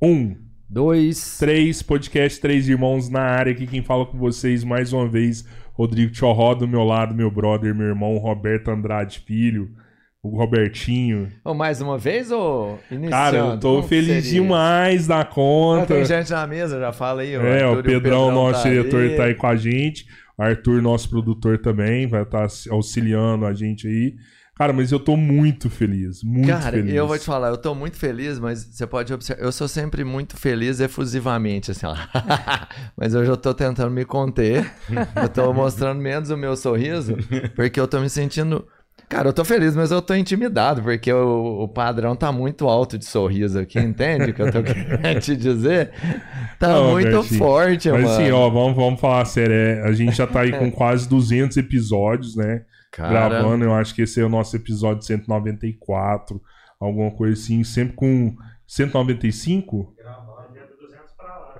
Um, Dois. três, podcast Três Irmãos na área. Aqui quem fala com vocês mais uma vez, Rodrigo Tchorró do meu lado, meu brother, meu irmão Roberto Andrade Filho, o Robertinho. Ou mais uma vez ou iniciando? Cara, eu tô Como feliz demais da conta. tem gente na mesa, já fala aí. É, Arthur o Pedrão, nosso tá diretor, aí. tá aí com a gente. O Arthur, nosso produtor também, vai estar auxiliando a gente aí. Cara, mas eu tô muito feliz, muito Cara, feliz. eu vou te falar, eu tô muito feliz, mas você pode observar, eu sou sempre muito feliz efusivamente, assim, ó. mas hoje eu tô tentando me conter, eu tô mostrando menos o meu sorriso, porque eu tô me sentindo... Cara, eu tô feliz, mas eu tô intimidado, porque o, o padrão tá muito alto de sorriso aqui, entende que eu tô querendo te dizer? Tá Não, muito Bertinho, forte, Mas mano. assim, ó, vamos, vamos falar sério. é, a gente já tá aí com quase 200 episódios, né? Cara, Gravando, eu acho que esse é o nosso episódio 194, alguma coisa assim, sempre com 195?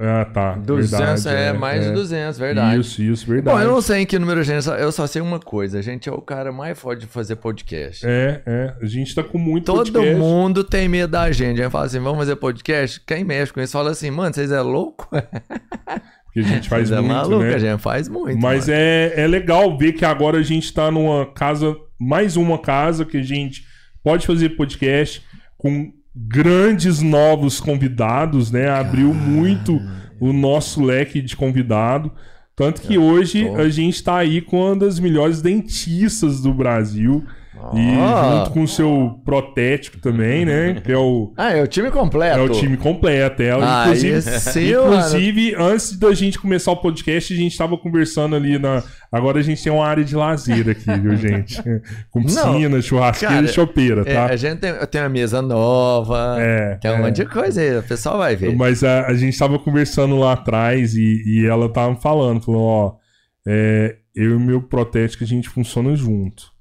Ah, tá. 200 verdade, é, mais de 200, verdade. Isso, isso, verdade. Bom, eu não sei em que número a gente, eu só sei uma coisa, a gente é o cara mais forte de fazer podcast. É, é. A gente tá com muito Todo podcast. mundo tem medo da gente. A gente fala assim, vamos fazer podcast? Quem mexe com isso fala assim, mano, vocês é louco? Que a gente faz é muito, maluco, né? a gente faz muito. Mas mano. é, é legal ver que agora a gente tá numa casa, mais uma casa que a gente pode fazer podcast com grandes novos convidados, né? Abriu muito o nosso leque de convidado. Tanto que hoje tô. a gente tá aí com uma das melhores dentistas do Brasil. E Ó. junto com o seu protético também, né? Que é o, Ah, é o time completo. é o time completo. É, Ah, inclusive, inclusive antes da gente começar o podcast, a gente tava conversando ali na. Agora a gente tem uma área de lazer aqui, viu, gente? Com piscina, churrasqueira cara, e chopeira, É, tá? a gente tem, tem uma mesa nova, É, tem um é. monte de coisa aí, o pessoal vai ver. Mas a, a gente tava conversando lá atrás e, e ela tava falando, falou, ó, é, eu e o meu protético a gente funciona junto.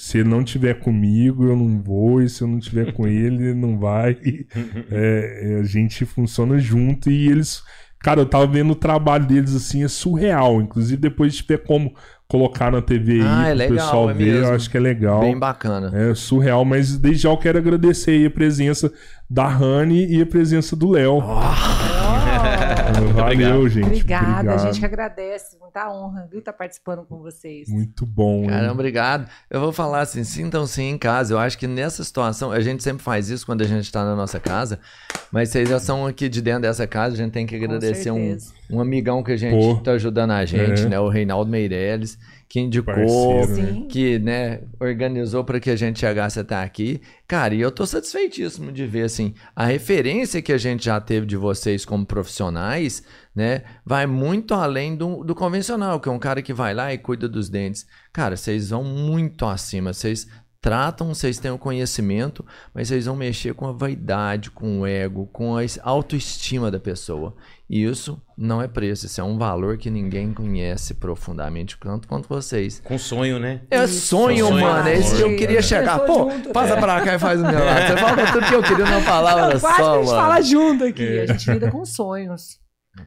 Se ele não tiver comigo, eu não vou, e se eu não tiver com ele, ele não vai. É, a gente funciona junto e eles. Cara, eu tava vendo o trabalho deles assim, é surreal. Inclusive, depois de tiver como colocar na TV aí Ah, é pro legal, pessoal é ver, mesmo. eu acho que é legal. Bem bacana. É surreal, mas desde já eu quero agradecer aí a presença da Rani e a presença do Léo. Valeu, Obrigado. gente. Obrigada, Obrigado. a gente que agradece. Muita honra, viu, estar participando com vocês. Muito bom. hein? Caramba, obrigado. Eu vou falar assim, sintam-se em casa. Eu acho que nessa situação, a gente sempre faz isso quando a gente tá na nossa casa, mas vocês já são aqui de dentro dessa casa, a gente tem que agradecer um, um amigão que a gente Pô. tá ajudando a gente, É. né? O Reinaldo Meirelles, que indicou, Parceiro, né? Que, né, organizou para que a gente chegasse até aqui. Cara, e eu tô satisfeitíssimo de ver, assim, a referência que a gente já teve de vocês como profissionais, né, vai muito além do, do convencional, que é um cara que vai lá e cuida dos dentes. Cara, vocês vão muito acima, vocês tratam, vocês têm o conhecimento, mas vocês vão mexer com a vaidade, com o ego, com a es- autoestima da pessoa. E isso não é preço, isso é um valor que ninguém conhece profundamente, tanto quanto vocês. Com sonho, né? É sonho, Sonho, mano. É isso que eu queria chegar. Pô, junto. passa pra cá e faz o meu lado. Você fala tudo que eu queria numa palavra Não, quase que só, a gente mano. fala junto aqui. É. A gente lida com sonhos.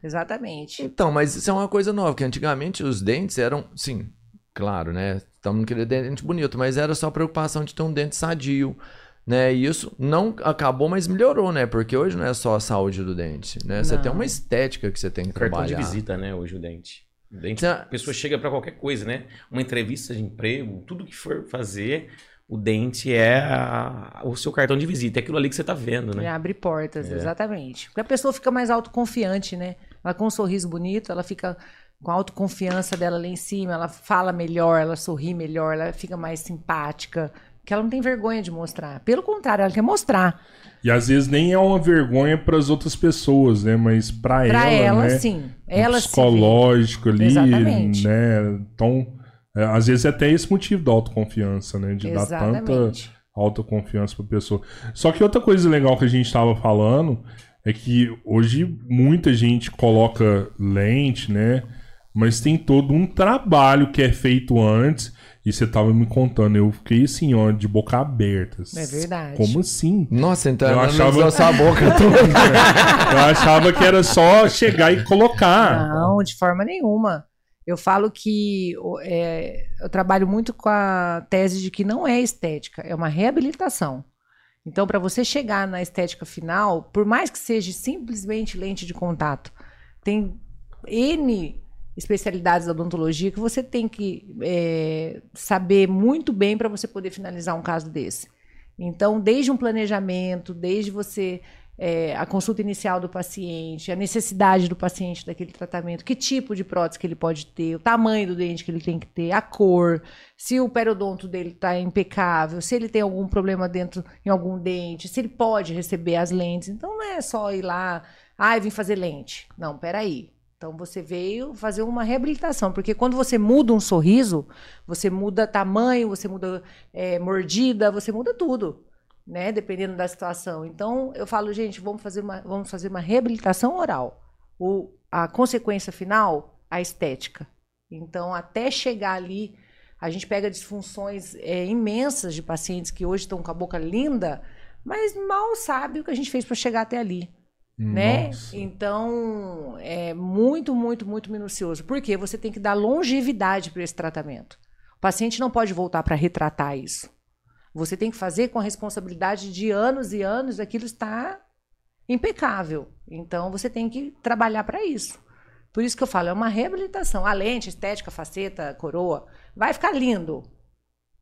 Exatamente. Então, mas isso é uma coisa nova, que antigamente os dentes eram, sim, claro, né? Estamos querendo dente bonito, mas era só preocupação de ter um dente sadio, né? E isso não acabou, mas melhorou, né? Porque hoje não é só a saúde do dente, né? Você Não. tem uma estética que você tem que Cartão de trabalhar. visita, né? Hoje o dente. O dente, Cê- a pessoa chega pra qualquer coisa, né? Uma entrevista de emprego, tudo que for fazer, o dente é a- o seu cartão de visita. É aquilo ali que você tá vendo, Ele né? abre portas, É. exatamente. Porque a pessoa fica mais autoconfiante, né? Ela com um sorriso bonito, ela fica com a autoconfiança dela lá em cima, ela fala melhor, ela sorri melhor, ela fica mais simpática. Porque ela não tem vergonha de mostrar. Pelo contrário, ela quer mostrar. E às vezes nem é uma vergonha para as outras pessoas, né? Mas para ela, ela, né? sim. o Ela vê. psicológico ali, Exatamente. né? Então, é, às vezes é até esse motivo da autoconfiança, né? De dar tanta Exatamente. autoconfiança pra pessoa. Só que outra coisa legal que a gente tava falando é que hoje muita gente coloca lente, né? Mas tem todo um trabalho que é feito antes. E você tava me contando, eu fiquei assim, ó, de boca aberta. É verdade. Como assim? Nossa, então Eu achava- não usou sua boca toda. Eu achava que era só chegar e colocar. Não, de forma nenhuma. Eu falo que é, eu trabalho muito com a tese de que não é estética, é uma reabilitação. Então, para você chegar na estética final, por mais que seja simplesmente lente de contato, tem N especialidades da odontologia que você tem que é, saber muito bem para você poder finalizar um caso desse. Então, desde um planejamento, desde você é, a consulta inicial do paciente, a necessidade do paciente daquele tratamento, que tipo de prótese que ele pode ter, o tamanho do dente que ele tem que ter, a cor, se o periodonto dele está impecável, se ele tem algum problema dentro em algum dente, se ele pode receber as lentes. Então não é só ir lá, ah, vim fazer lente. Não, peraí. Então você veio fazer uma reabilitação, porque quando você muda um sorriso, você muda tamanho, você muda é, mordida, você muda tudo né? Dependendo da situação. Então, eu falo, gente, vamos fazer uma, vamos fazer uma reabilitação oral. O, a consequência final, a estética. Então, até chegar ali, a gente pega disfunções é, imensas de pacientes que hoje estão com a boca linda, mas mal sabe o que a gente fez para chegar até ali. Né? Então, é muito, muito, muito minucioso. Porque você tem que dar longevidade para esse tratamento. O paciente não pode voltar para retratar isso. Você tem que fazer com a responsabilidade de anos e anos, aquilo está impecável. Então você tem que trabalhar para isso. Por isso que eu falo, é uma reabilitação. A lente, estética, faceta, coroa, vai ficar lindo.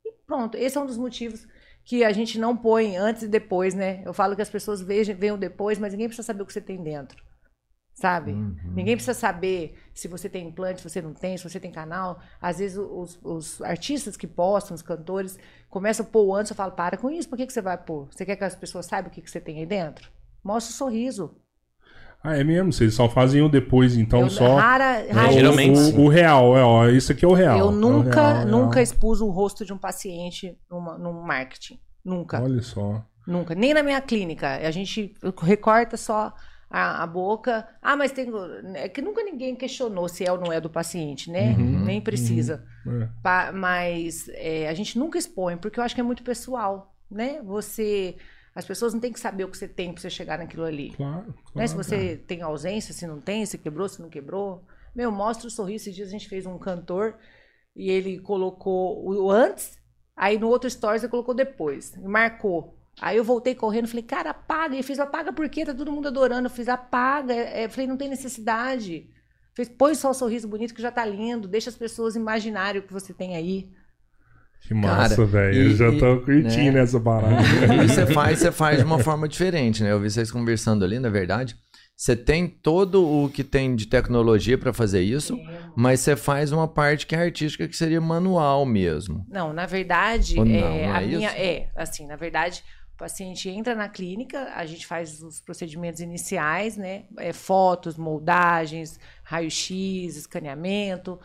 E pronto, esse é um dos motivos que a gente não põe antes e depois, né? Eu falo que as pessoas vejam, veem o depois, mas ninguém precisa saber o que você tem dentro sabe? Uhum. Ninguém precisa saber se você tem implante, se você não tem, se você tem canal. Às vezes os, os artistas que postam, os cantores, começam a pôr antes, eu falo, para com isso, por que, que você vai pôr? Você quer que as pessoas saibam o que, que você tem aí dentro? Mostra o sorriso. Ah, é mesmo? Vocês só fazem o depois, então eu, só. Rara, é, rara geralmente. O, o, real, é, ó, isso aqui é o real. Eu nunca, é real, nunca expus o rosto de um paciente numa, num marketing. Nunca. Olha só. Nunca. Nem na minha clínica. A gente recorta só a, a, boca. Ah, mas tem. É que nunca ninguém questionou se é ou não é do paciente, né? Uhum, Nem precisa. Uhum, é. pa, mas é, a gente nunca expõe, porque eu acho que é muito pessoal, né? Você. As pessoas não têm que saber o que você tem para você chegar naquilo ali. Claro. claro né? Se você tem ausência, se não tem, se quebrou, se não quebrou. Meu, mostra o sorriso. Esses dias a gente fez um cantor e ele colocou o antes, aí no outro stories ele colocou depois. E marcou. Aí eu voltei correndo, falei, cara, apaga. E fiz, apaga por quê? Tá todo mundo adorando. Eu fiz, apaga. É, falei, não tem necessidade. Fiz, põe só o sorriso bonito que já tá lindo. Deixa as pessoas imaginarem o que você tem aí. Que massa, velho. Eu já tô curtindo né? essa parada. E você faz, você faz de uma forma diferente, né? Eu vi vocês conversando ali, na verdade. Você tem todo o que tem de tecnologia para fazer isso, mas você faz uma parte que é artística, que seria manual mesmo. Não, na verdade, não, é, não é a minha. É, assim, na verdade, paciente entra na clínica, a gente faz os procedimentos iniciais, né? É, fotos, moldagens, raio-x, escaneamento,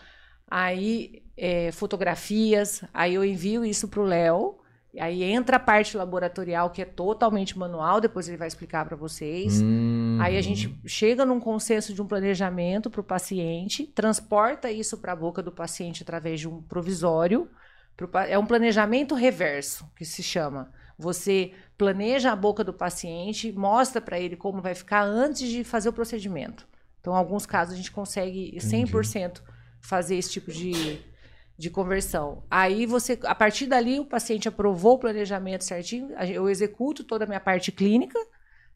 aí é, fotografias, aí eu envio isso para o Léo. Aí entra a parte laboratorial, que é totalmente manual, depois ele vai explicar para vocês. Hum. Aí a gente chega num consenso de um planejamento para o paciente, transporta isso para a boca do paciente através de um provisório. É um planejamento reverso, que se chama. Você planeja a boca do paciente, mostra para ele como vai ficar antes de fazer o procedimento. Então, em alguns casos, a gente consegue 100% Entendi. Fazer esse tipo de, de conversão. Aí você, a partir dali, o paciente aprovou o planejamento certinho, eu executo toda a minha parte clínica.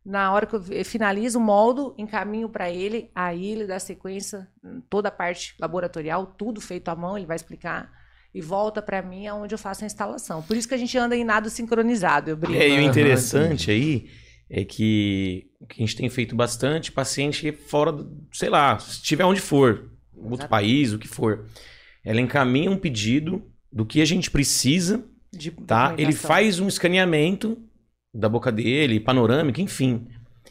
Na hora que eu finalizo o moldo, encaminho para ele, aí ele dá sequência, toda a parte laboratorial, tudo feito à mão, ele vai explicar e volta para mim aonde eu faço a instalação. Por isso que a gente anda em nado sincronizado, eu brinco. É, e o interessante aí é que o que a gente tem feito bastante, paciente fora, do, sei lá, se estiver onde for, outro Exato. país, o que for, ela encaminha um pedido do que a gente precisa, de tá? Ele faz um escaneamento da boca dele, panorâmica, enfim.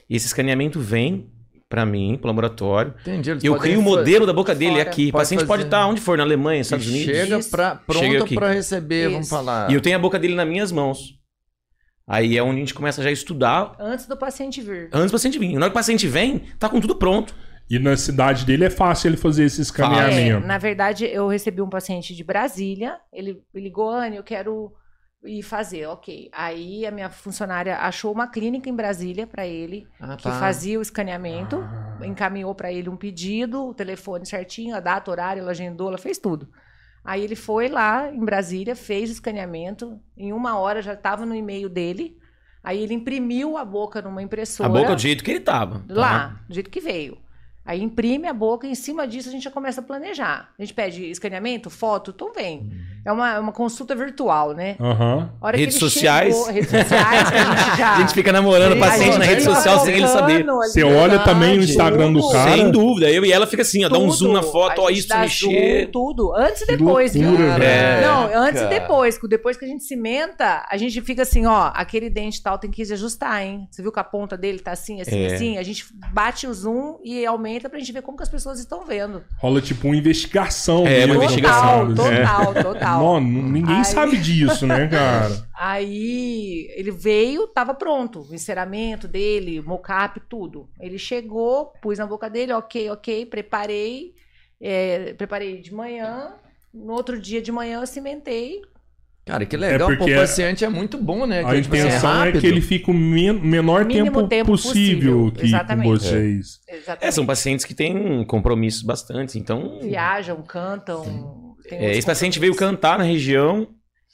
E esse escaneamento vem para mim, pro laboratório. Entendi. Eles eu crio o um modelo da boca dele fora. aqui. O paciente fazer... pode estar onde for, na Alemanha, Estados Unidos. Chega pra, pronto para receber, Isso. vamos falar. E eu tenho a boca dele nas minhas mãos. Aí é onde a gente começa já a estudar. Antes do paciente vir. Antes do paciente vir. Na hora que o paciente vem, tá com tudo pronto. E na cidade dele é fácil ele fazer esse escaneamento. É, na verdade, eu recebi um paciente de Brasília. Ele ligou, Anne, eu quero e fazer, ok. Aí a minha funcionária achou uma clínica em Brasília para ele, ah, que tá. fazia o escaneamento, ah. encaminhou para ele um pedido, o telefone certinho, a data, horário, ela agendou, ela fez tudo. Aí ele foi lá em Brasília, fez o escaneamento, em uma hora já estava no e-mail dele. Aí ele imprimiu a boca numa impressora. A boca do jeito que ele tava. tá? Lá, do jeito que veio. Aí imprime a boca e em cima disso a gente já começa a planejar. A gente pede escaneamento, foto, então vem. É uma, é uma consulta virtual, né? Que Redes sociais. chegou- redes sociais, a gente já... A gente fica namorando o paciente na rede social sem ele saber. Você olha também o Instagram do tudo. cara. Sem dúvida. Eu e ela fica assim, ó, dá um zoom na foto, ó, isso mexer. zoom, tudo. Antes e depois, viu? loucura, velho. Não, antes e Caraca. depois. Depois que a gente cimenta, a gente fica assim, ó, aquele dente tal tem que ajustar, hein? Você viu que a ponta dele tá assim, assim, É. assim? A gente bate o zoom e aumenta pra gente ver como que as pessoas estão vendo. Rola tipo uma investigação. É, uma mesmo, investigação. Total, sabe? total, total. Não, n- ninguém Aí- sabe disso, né, cara? Aí ele veio, tava pronto, o enceramento dele, mocap, tudo. Ele chegou, pus na boca dele, ok, ok, preparei, é, preparei de manhã. No outro dia de manhã eu cimentei. Cara, que legal. É porque Pro paciente é muito bom, né? A Que, tipo assim, intenção é rápido. que ele fique o men- menor tempo, tempo possível, possível, que, com exatamente. vocês. Exatamente. É, são pacientes que têm compromissos bastante, então... Viajam, cantam. É, esse paciente veio cantar na região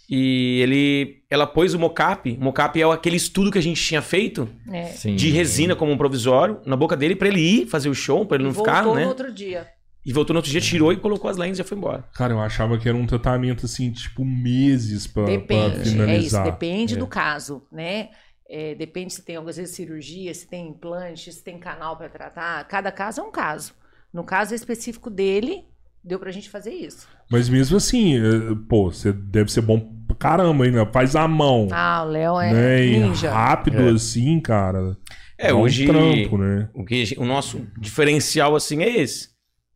e ele, ela pôs o mocap. O mocap é aquele estudo que a gente tinha feito É. Sim. de resina como um provisório na boca dele pra ele ir fazer o show, pra ele não E ficar, voltou né? no outro dia. E voltou no outro dia, tirou e colocou as lentes e já foi embora. Cara, eu achava que era um tratamento assim, tipo, meses pra, pra Depende, é isso, finalizar. depende É. do caso, né? É, depende se tem, às vezes, cirurgia, se tem implante, se tem canal para tratar. Cada caso é um caso. No caso específico dele, deu pra gente fazer isso. Mas mesmo assim, eh, pô, você deve ser bom pra caramba ainda. Faz a mão. Ah, o Léo é né? E ninja. rápido É. assim, cara. É, Dá um hoje trampo, né? o, que, o nosso diferencial assim é esse,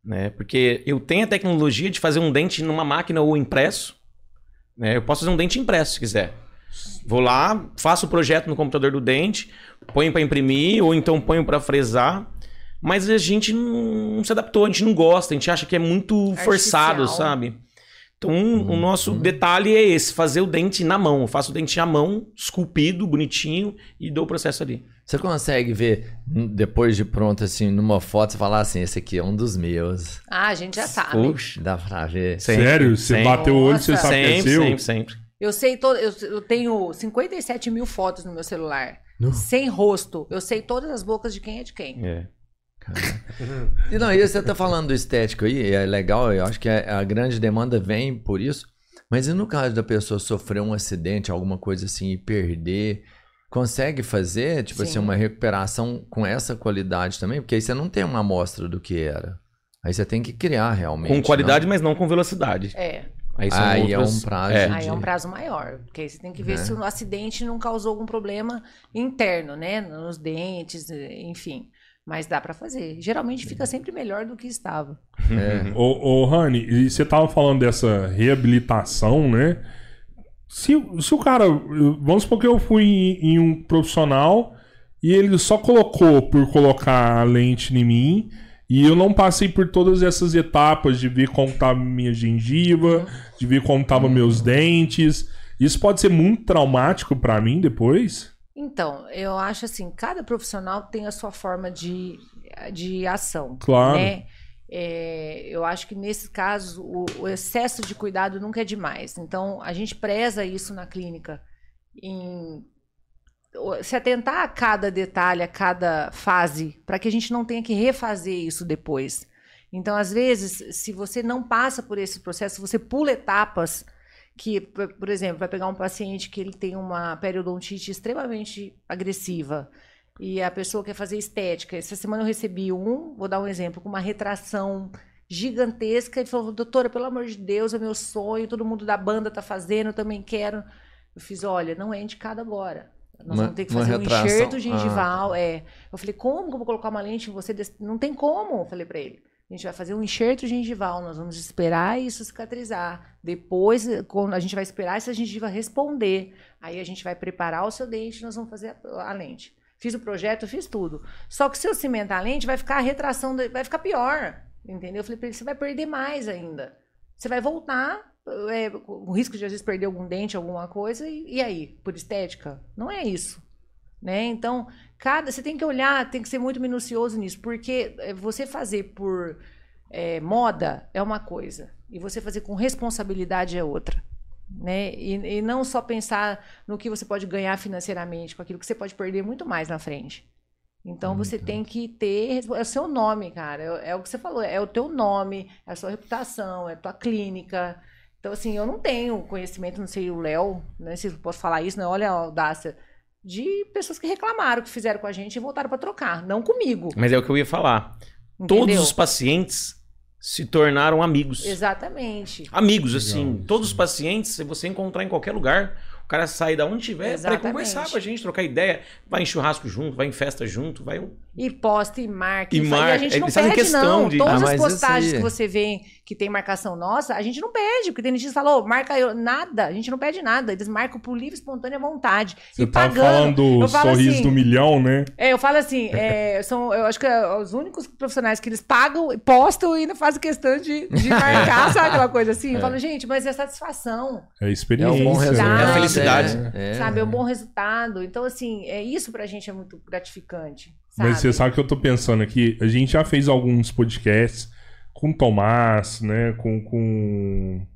né? Porque eu tenho a tecnologia de fazer um dente numa máquina ou impresso, né? Eu posso fazer um dente impresso se quiser. Vou lá, faço o projeto no computador do dente, ponho para imprimir ou então ponho para fresar. Mas a gente não, se adaptou, a gente não gosta, a gente acha que é muito forçado, Artificial. sabe? Então, o nosso detalhe é esse: fazer o dente na mão. Eu faço o dente à mão, esculpido, bonitinho, e dou o processo ali. Você consegue ver, hum, depois de pronto, assim, numa foto, você falar assim, esse aqui é um dos meus. Ah, a gente já sabe. Puxa. Dá pra ver. Sempre, Sério? Você sempre. bateu o olho, você sabe que é Sempre, seu? sempre, sempre. Eu sei todo, eu, eu tenho 57 mil fotos no meu celular. Sem rosto. Eu sei todas as bocas de quem é de quem. É. E não, e você tá falando do estético aí, é legal, eu acho que a, a grande demanda vem por isso. Mas e no caso da pessoa sofrer um acidente, alguma coisa assim, e perder, consegue fazer, tipo assim, Sim. uma recuperação com essa qualidade também? Porque aí você não tem uma amostra do que era. Aí você tem que criar realmente. Com qualidade, não? mas não com velocidade. É. Aí, são Aí é um prazo É. de- Aí é um prazo maior, porque aí você tem que ver Né? se o acidente não causou algum problema interno, né? Nos dentes, enfim. Mas dá pra fazer. Geralmente fica sempre melhor do que estava. É. Ô, ô Rani, e você tava falando dessa reabilitação, né? Se, se o cara. Vamos supor que eu fui em, em um profissional e ele só colocou por colocar a lente em mim e eu não passei por todas essas etapas de ver como tava minha gengiva, de ver como tava meus dentes. Isso pode ser muito traumático pra mim depois? Então, eu acho assim, cada profissional tem a sua forma de, de ação. Claro. Né? É, eu acho que nesse caso o, o excesso de cuidado nunca é demais. Então, a gente preza isso na clínica em se atentar a cada detalhe, a cada fase, para que a gente não tenha que refazer isso depois. Então, às vezes, se você não passa por esse processo, você pula etapas que, por exemplo, vai pegar um paciente que ele tem uma periodontite extremamente agressiva e a pessoa quer fazer estética. Essa semana eu recebi um, vou dar um exemplo, com uma retração gigantesca. Ele falou, doutora, pelo amor de Deus, é meu sonho, todo mundo da banda tá fazendo, eu também quero. Eu fiz, olha, não é indicado agora. Nós Uma- vamos ter que fazer um retração. enxerto Ah, gengival. É. Eu falei, como que eu vou colocar uma lente em você? desse- Não tem como, eu falei pra ele. A gente vai fazer um enxerto gengival, nós vamos esperar isso cicatrizar. Depois, quando a gente vai esperar essa gengiva responder. Aí a gente vai preparar o seu dente, nós vamos fazer a, a lente. Fiz o projeto, fiz tudo. Só que se eu cimentar a lente, vai ficar a retração, vai ficar pior. Entendeu? Eu falei pra ele, você vai perder mais ainda. Você vai voltar, é, o risco de às vezes perder algum dente, alguma coisa, e, e aí? Por estética? Não é isso. Né? Então, cada você tem que olhar, tem que ser muito minucioso nisso, porque é, você fazer por é, moda é uma coisa, e você fazer com responsabilidade é outra. Né? E, e não só pensar no que você pode ganhar financeiramente, com aquilo que você pode perder muito mais na frente. Então você tem que ter. É o seu nome, cara. É, é o que você falou, é o teu nome, é a sua reputação, é a tua clínica. Então, assim, eu não tenho conhecimento, não sei o Léo, sei se eu posso falar isso, né? Olha a audácia de pessoas que reclamaram, que fizeram com a gente e voltaram para trocar, não comigo. Mas é o que eu ia falar. Entendeu? Todos os pacientes se tornaram amigos. Exatamente. Amigos, assim. Legal, Todos os pacientes, se você encontrar em qualquer lugar, o cara sai da onde tiver pra Exatamente. conversar com a gente, trocar ideia. Vai em churrasco junto, vai em festa junto, vai. E posta e marca. E E, a gente não eles fazem pede, questão não. de- Todas Ah, as postagens que você vê que tem marcação nossa, a gente não pede. Porque tem gente que falou, marca eu. Nada. A gente não pede nada. Eles marcam por livre, espontânea vontade. Você e tava pagando. falando do sorriso assim, do milhão, né? É, eu falo assim, é, são, eu acho que é os únicos profissionais que eles pagam, postam e ainda fazem questão de, de marcar, sabe aquela coisa assim? Eu falo, gente, mas é satisfação, É a É experiência. um bom resultado. É a felicidade. É. sabe? É um bom resultado. Então, assim, é, isso pra gente é muito gratificante, sabe? Mas você sabe o que eu tô pensando aqui? A gente já fez alguns podcasts com o Tomás, né? Com. com...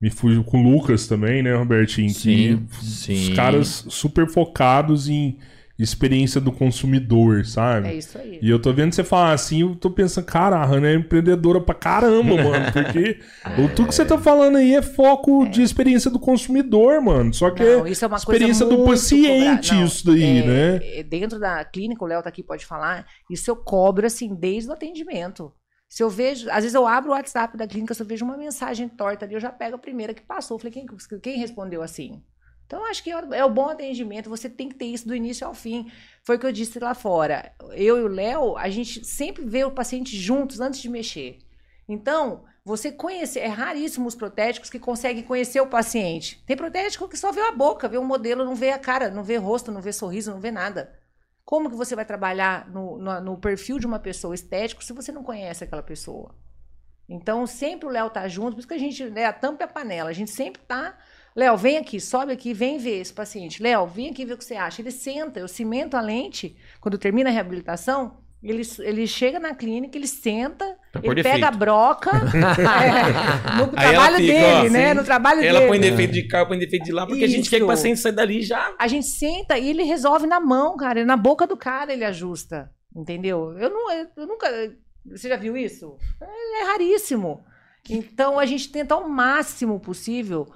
Me fugiu com o Lucas também, né, Robertinho? Sim, que sim. Os caras super focados em experiência do consumidor, sabe? É isso aí. E eu tô vendo você falar assim, eu tô pensando, cara, a Hannah é empreendedora pra caramba, mano. Porque o tudo que você tá falando aí é foco de experiência do consumidor, mano. Só que Não, é isso é uma experiência coisa do paciente. Não, isso daí, é, né? é, Dentro da clínica, o Léo tá aqui, pode falar, isso eu cobro, assim, desde o atendimento. Se eu vejo, às vezes eu abro o WhatsApp da clínica, se eu vejo uma mensagem torta ali, eu já pego a primeira que passou. Eu falei, quem, quem respondeu assim? Então, acho que é o bom atendimento, você tem que ter isso do início ao fim. Foi o que eu disse lá fora. Eu e o Léo, a gente sempre vê o paciente juntos antes de mexer. Então, você conhecer, é raríssimo os protéticos que conseguem conhecer o paciente. Tem protético que só vê a boca, vê o modelo, não vê a cara, não vê rosto, não vê sorriso, não vê nada. Como que você vai trabalhar no, no, no perfil de uma pessoa estético se você não conhece aquela pessoa? Então, sempre o Léo tá junto, por isso que a gente, né, a tampa é a panela, a gente sempre tá. Léo, vem aqui, sobe aqui, vem ver esse paciente. Léo, vem aqui ver o que você acha. Ele senta, eu cimento a lente, quando termina a reabilitação, ele, ele chega na clínica, ele senta, Pra ele pega a broca, é, no ela trabalho fica, dele, ó, né? assim, No trabalho Ela dele. põe defeito de cá, põe defeito de lá, porque a gente quer que o Isso. paciente saia dali já. A gente senta e ele resolve na mão, cara. Na boca do cara ele ajusta. Entendeu? Eu, não, eu nunca. Você já viu isso? É, é raríssimo. Então a gente tenta ao máximo possível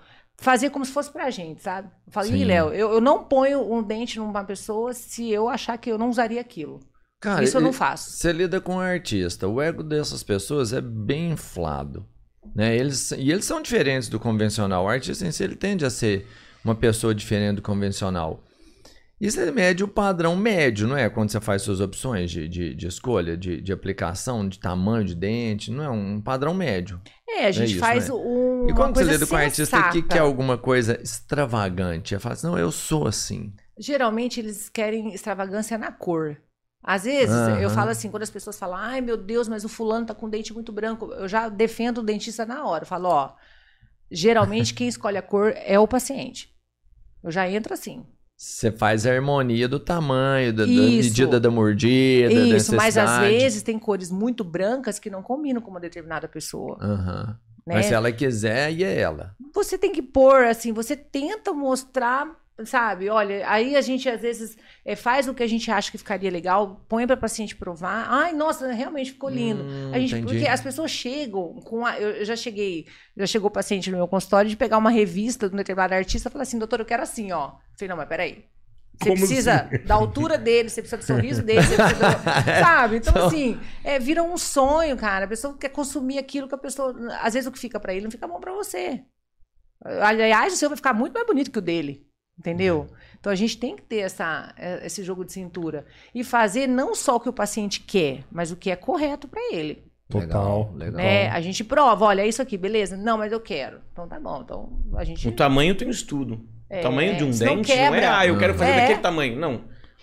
fazer como se fosse pra gente, sabe? Eu Sim. ih, Léo, eu, eu não ponho um dente numa pessoa se eu achar que eu não usaria aquilo. Cara, isso eu não faço. Você lida com um artista, o ego dessas pessoas é bem inflado. Né? Eles, e eles são diferentes do convencional. O artista em si ele tende a ser uma pessoa diferente do convencional. Isso é mede o padrão médio, não é? Quando você faz suas opções de, de, de escolha, de, de aplicação, de tamanho de dente, não é um padrão médio. É, a gente isso, faz né? um. E quando você lida com um artista que quer alguma coisa extravagante, ela fala assim, não, eu sou assim. Geralmente eles querem extravagância na cor. Às vezes, Aham. eu falo assim, quando as pessoas falam, ai meu Deus, mas o fulano tá com o dente muito branco, eu já defendo o dentista na hora. Eu falo, ó, geralmente quem escolhe a cor é o paciente. Eu já entro assim. Você faz a harmonia do tamanho, da, da Isso. medida da mordida, da Isso, mas às necessidade. vezes tem cores muito brancas que não combinam com uma determinada pessoa. Aham. Né? Mas se ela quiser, aí é ela. você tem que pôr, assim, você tenta mostrar, sabe? Olha, aí a gente às vezes eh, faz o que a gente acha que ficaria legal, põe para paciente provar. Ai, nossa, realmente ficou lindo. Hum, a gente, entendi. porque as pessoas chegam com a, eu, eu já cheguei, já chegou o paciente no meu consultório de pegar uma revista de um determinado artista e falar assim, doutor, eu quero assim, ó. Eu falei, não, mas peraí. Você Como precisa assim? da altura dele, você precisa do sorriso dele, você precisa do- Sabe? Então, assim, é, vira um sonho, cara. A pessoa quer consumir aquilo que a pessoa. Às vezes o que fica pra ele não fica bom pra você. Aliás, o seu vai ficar muito mais bonito que o dele. Entendeu? Então a gente tem que ter essa, eh, esse jogo de cintura. E fazer não só o que o paciente quer, mas o que é correto pra ele. Total. Legal, legal. Né? A gente prova, olha, é isso aqui, beleza? Não, mas eu quero. Então tá bom. Então a gente. O tamanho tem um estudo. É, o tamanho de um dente não é, quebra. ah, eu quero fazer É. daquele tamanho. Não.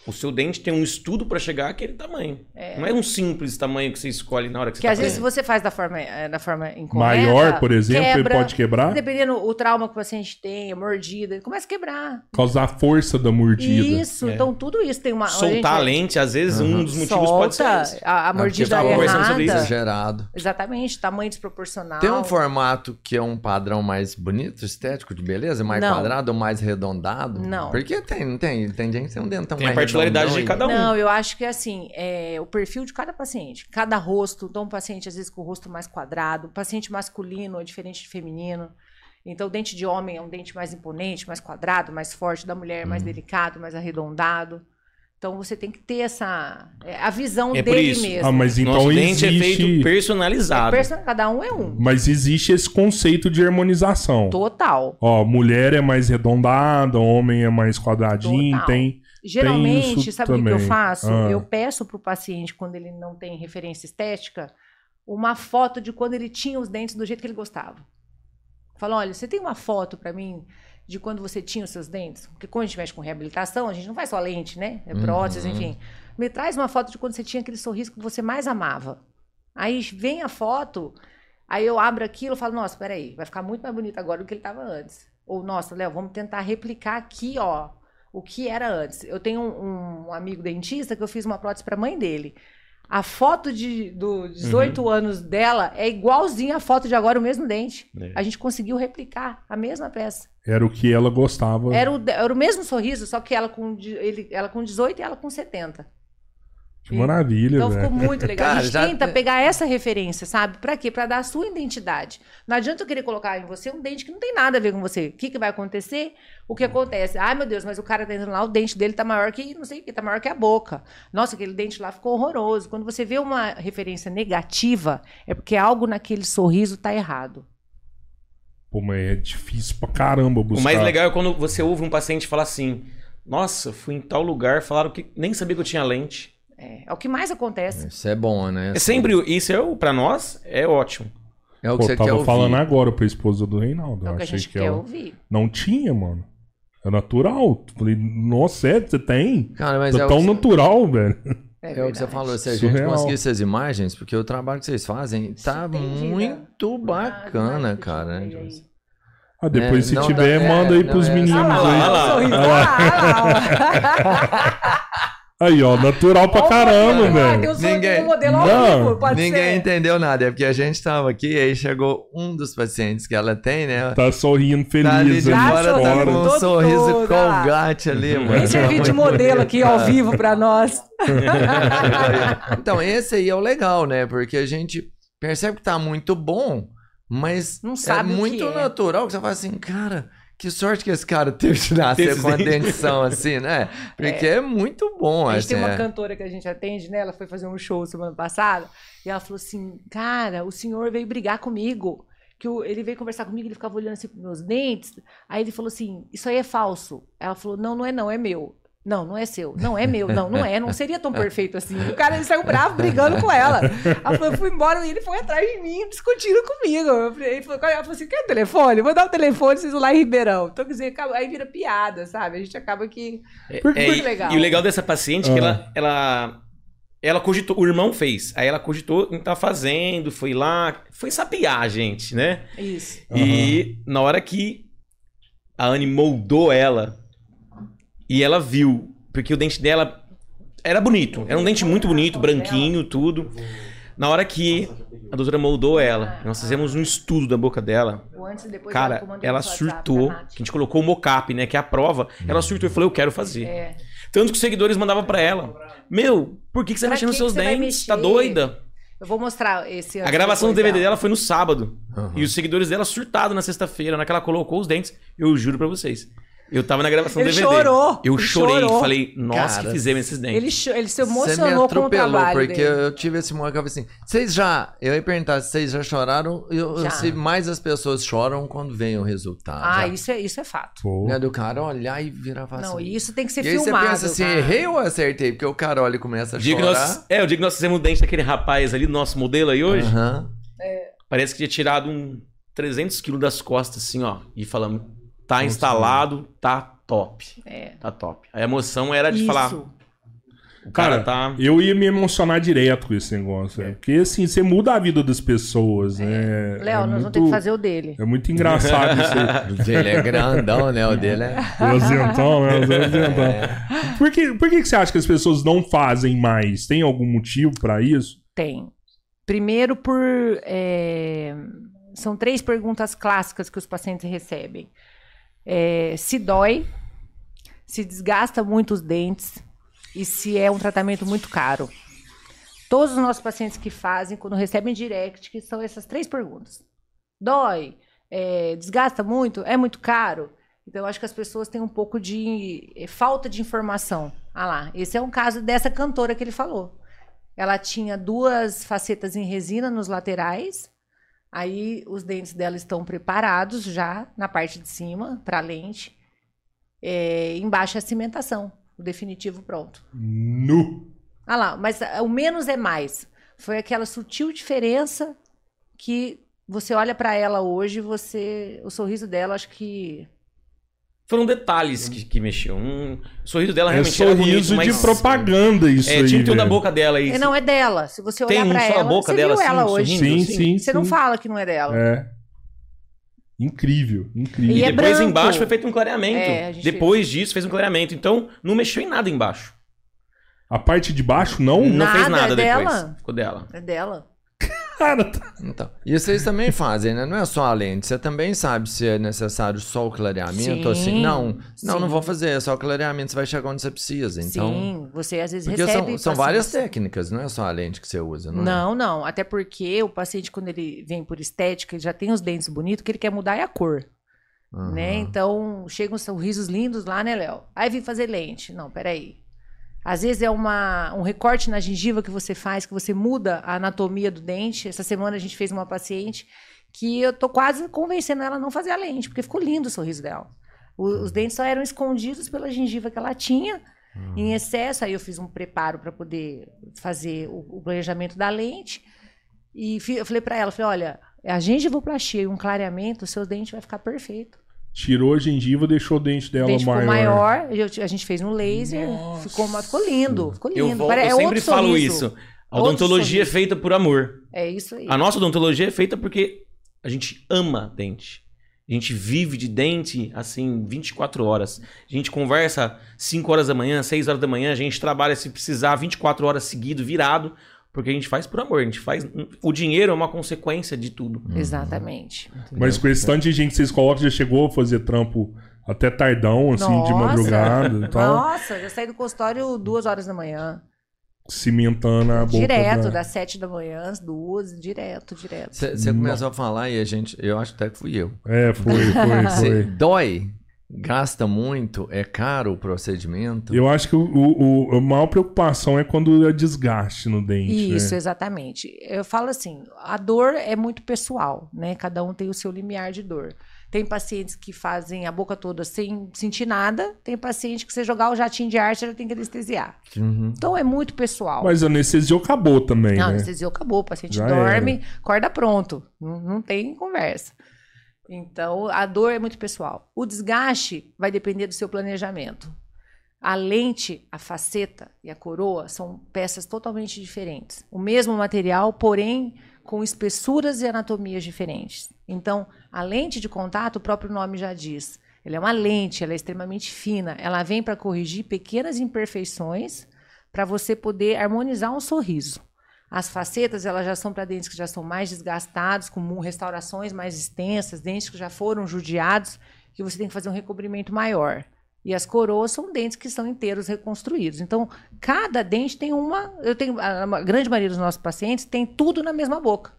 O seu dente tem um estudo pra chegar àquele tamanho. Não é um simples tamanho que você escolhe na hora que você Que tá às vezes se fazendo. você faz da forma, eh, da forma incorreta... Maior, por exemplo, ele quebra. pode quebrar? Dependendo o trauma que o paciente tem, a mordida, ele começa a quebrar. Causar a força da mordida. Isso, É. então tudo isso tem uma... Soltar a gente, lente, às vezes, um dos motivos pode ser solta esse. a, a porque mordida errada. Exagerado. Exatamente, tamanho desproporcional. Tem um formato que é um padrão mais bonito, estético, de beleza? Mais Não. quadrado ou mais arredondado? Não. Porque tem, não tem, tem gente que tem um dentão Tem a mais particularidade redondão de cada um. Não, eu acho que é assim, é o perfil de cada paciente. Cada rosto, então um paciente às vezes com o rosto mais quadrado, paciente masculino é diferente de feminino. Então o dente de homem é um dente mais imponente, mais quadrado, mais forte, da mulher é mais delicado, mais arredondado. Então você tem que ter essa é, a visão É dele isso. mesmo. Ah, mas então Nosso dente é existe... feito personalizado. Person- Cada um é um. Mas existe esse conceito de harmonização. Total. Ó, mulher é mais arredondada, homem é mais quadradinho, Total. tem... Geralmente, sabe o que eu faço? Ah. Eu peço pro paciente, quando ele não tem referência estética, uma foto de quando ele tinha os dentes do jeito que ele gostava. Falo, olha, você tem uma foto pra mim de quando você tinha os seus dentes? Porque quando a gente mexe com reabilitação, a gente não faz só lente, né? É prótese, Uhum. enfim. Me traz uma foto de quando você tinha aquele sorriso que você mais amava. Aí vem a foto, aí eu abro aquilo e falo, nossa, peraí, vai ficar muito mais bonito agora do que ele estava antes. Ou, nossa, Léo, vamos tentar replicar aqui, ó, o que era antes. Eu tenho um, um amigo dentista que eu fiz uma prótese para a mãe dele. A foto de, do 18 anos dela é igualzinha a foto de agora, o mesmo dente. É. A gente conseguiu replicar a mesma peça. Era o que ela gostava. Era o, era o mesmo sorriso, só que ela com, ele, ela com 18 e ela com 70. Que maravilha, Então velho. ficou muito legal. Cara, a gente já- tenta pegar essa referência, sabe? Pra quê? Pra dar a sua identidade. Não adianta eu querer colocar em você um dente que não tem nada a ver com você. O que, que vai acontecer? O que acontece? Ai, meu Deus, mas o cara tá entrando lá, o dente dele tá maior que, não sei o que, tá maior que a boca. Nossa, aquele dente lá ficou horroroso. Quando você vê uma referência negativa, é porque algo naquele sorriso tá errado. Pô, mas é difícil pra caramba buscar. O mais legal é quando você ouve um paciente falar assim: Nossa, fui em tal lugar, falaram que nem sabia que eu tinha lente. É, é o que mais acontece. Isso é bom, né? É sempre isso, é, o- pra nós, é ótimo. É o que Pô, você tava quer ouvir. falando agora pra esposa do Reinaldo. É Eu o que a achei gente que quer ela ouvir. não tinha, mano. É natural. Falei, nossa, é, você tem? Cara, mas Tá é tão você- natural, velho. É, É o que você falou, se a Surreal. gente conseguisse as imagens, porque o trabalho que vocês fazem tá né? muito bacana, Ah, cara. eu aí. Ah, depois, É, se tiver, dá- é, manda aí não, pros é- meninos Ah lá, aí. Olha lá, olha lá. Ah. Aí, ó, natural pra caramba, velho. Sorriso Ninguém- modelo ao Não, vivo, pode Ninguém ser. entendeu nada, é porque a gente tava aqui e aí chegou um dos pacientes que ela tem, né? Tá sorrindo feliz Tá ali de ali fora, tá com um sorriso lá. colgate ali, mano. Vem servir de modelo aqui ao vivo pra nós. Então, esse aí é o legal, né? Porque a gente percebe que tá muito bom, mas Não sabe é o que muito é. natural que você fala assim, cara, que sorte que esse cara teve de nascer com a dentes. dentição assim, né? Porque é, muito bom, A gente assim. tem uma é. cantora que a gente atende, né? Ela foi fazer um show semana passada e ela falou assim: Cara, o senhor veio brigar comigo. Que o- ele veio conversar comigo, ele ficava olhando assim pros meus dentes. Aí ele falou assim: Isso aí é falso. Ela falou: Não, não é não, é meu. Não, não é seu. Não, é meu. Não, não é. Não seria tão perfeito assim. O cara ele saiu bravo brigando com ela. Ela falou, eu fui embora e ele foi atrás de mim discutindo comigo. Ele falou, ela falou assim: quer o telefone? Vou dar o telefone, vocês vão lá em Ribeirão. Então, quer dizer, acaba- aí vira piada, sabe? A gente acaba que. Porque- É, Muito e, legal. e o legal dessa paciente é que Ah. ela, ela, ela cogitou, o irmão fez, aí ela cogitou em tá fazendo, foi lá, foi sapiar a gente, né? Isso. E na hora que a Anne moldou ela e ela viu, porque o dente dela era bonito, era um dente muito bonito, branquinho, tudo. Na hora que a doutora moldou ela, nós fizemos um estudo da boca dela. O antes e depois Cara, ela surtou. A gente colocou o mocap, né? Que é a prova. Ela surtou e falou: Eu quero fazer. É. Tanto que os seguidores mandavam pra ela: Meu, por que, que você vai mexer nos seus dentes? Tá doida? Eu vou mostrar esse A gravação do DVD dela foi no sábado. Aham. E os seguidores dela surtados na sexta-feira, na que ela colocou os dentes. Eu juro pra vocês. Eu tava na gravação Ele do DVD. chorou, Eu ele chorei. chorou. Falei: Nossa, Cara, que fizemos esses dentes. Ele, cho- ele se emocionou com o atropelou, trabalho porque dele. eu tive esse momento que eu falei assim, vocês já, eu ia perguntar se vocês já choraram, eu, Já. se mais as pessoas choram quando vem o resultado. Ah, já. isso é, isso é fato. Pô. Né, do cara olhar e virar e Não, assim. e isso tem que ser e aí filmado. você pensa assim, cara. errei ou acertei? Porque o cara olha e começa a O dia que chorar. nós, é, o dia que nós fizemos o dente daquele rapaz ali, do nosso modelo aí hoje, Aham. parece que tinha tirado um 300 quilos das costas, assim, ó. E falando: Tá instalado, tá top. É. Tá top. A emoção era de Isso. falar. O cara, Cara, tá. Eu ia me emocionar direto com esse negócio. é. Porque assim, você muda a vida das pessoas, né? Léo, é nós muito, vamos ter que fazer o dele. É muito engraçado isso aí. O dele é grandão, né? O dele é. O azentão, né? O azentão. Por, que, por que que você acha que as pessoas não fazem mais? Tem algum motivo pra isso? Tem. Primeiro, por. é, São três perguntas clássicas que os pacientes recebem: É, se dói, se desgasta muito os dentes e se é um tratamento muito caro. Todos os nossos pacientes que fazem, quando recebem direct, que são essas três perguntas: dói, É, desgasta muito, é muito caro. Então, eu acho que as pessoas têm um pouco de eh, falta de informação. Ah lá, esse é um caso dessa cantora que ele falou. Ela tinha duas facetas em resina nos laterais. Aí os dentes dela estão preparados já na parte de cima para lente. É, embaixo é a cimentação, o definitivo pronto. Nu. Ah lá, mas ah, o menos é mais. Foi aquela sutil diferença que você olha para ela hoje, você, o sorriso dela, acho que Foram detalhes que, que mexeu. Um, o sorriso dela É realmente era sorriso bonito, de mas... propaganda isso É, aí. tinha um da boca dela aí. É, não é dela. Se você Tem olhar um pra ela, boca você dela, viu assim, ela hoje. sorrindo, Sim, assim. sim, Você não fala que não é dela. É. Incrível, incrível. E E é depois branco. embaixo foi feito um clareamento. É, a gente depois disso fez um clareamento. Então não mexeu em nada embaixo. A parte de baixo, não? Não Nada, fez nada é depois. dela. Ficou dela. É dela. Cara, tá- Então, e vocês também fazem, né? Não é só a lente. Você também sabe se é necessário só o clareamento ou assim. Sim, Não, não, sim. não vou fazer. É só o clareamento. Você vai chegar onde você precisa. Então, Sim, você às vezes porque recebe. são, são várias técnicas, não é só a lente que você usa, não, é? Não, não. Até porque o paciente, quando ele vem por estética, ele já tem os dentes bonitos, o que ele quer mudar é a cor. Aham. Né? Então, chegam sorrisos lindos lá, né, Léo? Aí vem fazer lente. Não, peraí. Às vezes é uma, um recorte na gengiva que você faz, que você muda a anatomia do dente. Essa semana a gente fez uma paciente que eu tô quase convencendo ela a não fazer a lente, porque ficou lindo o sorriso dela. O- os dentes só eram escondidos pela gengiva que ela tinha em excesso. Aí eu fiz um preparo para poder fazer o, o planejamento da lente. E fi- eu falei para ela, falei, olha, a gengivoplastia e um clareamento, o seu dente vai ficar perfeito. Tirou a gengiva, deixou o dente O dela dente maior. ficou maior, eu- a gente fez um laser, ficou, ficou lindo, ficou lindo. Eu, vou- Pare- eu é sempre falo sorriso. isso. A odontologia é feita por amor. É isso aí. A nossa odontologia é feita porque a gente ama dente. A gente vive de dente, assim, 24 horas. A gente conversa 5 horas da manhã, 6 horas da manhã. A gente trabalha, se precisar, 24 horas seguido, virado. Porque a gente faz por amor. A gente faz... O dinheiro é uma consequência de tudo. Exatamente. Mas com esse tanto de gente que vocês colocam, já chegou a fazer trampo até tardão, assim, de Nossa. madrugada e tal. Nossa, já saí do consultório duas horas da manhã. Cimentando a boca. direto, da- das sete da manhã às duas, direto, direto. Você começou a falar e a gente. Eu acho até que fui eu. É, foi, foi, Cê foi. dói, gasta muito, é caro o procedimento. Eu acho que o, o- a maior preocupação é quando é desgaste no dente. Isso, né? exatamente. Eu falo assim, a dor é muito pessoal, né? Cada um tem o seu limiar de dor. Tem pacientes que fazem a boca toda sem sentir nada, tem paciente que você jogar o jatinho de ar, você já tem que anestesiar. Uhum. Então é muito pessoal. Mas a anestesia acabou também, Não, né? anestesiou, acabou. O paciente Já dorme, acorda pronto. Não, não tem conversa. Então, a dor é muito pessoal. O desgaste vai depender do seu planejamento. A lente, a faceta e a coroa são peças totalmente diferentes. O mesmo material, porém com espessuras e anatomias diferentes. Então, a lente de contato, o próprio nome já diz, ela é uma lente, ela é extremamente fina. Ela vem para corrigir pequenas imperfeições para você poder harmonizar um sorriso. As facetas, elas já são para dentes que já são mais desgastados, com restaurações mais extensas, dentes que já foram judiados, que você tem que fazer um recobrimento maior. E as coroas são dentes que são inteiros reconstruídos. Então, cada dente tem uma. Eu tenho a, grande maioria dos nossos pacientes tem tudo na mesma boca.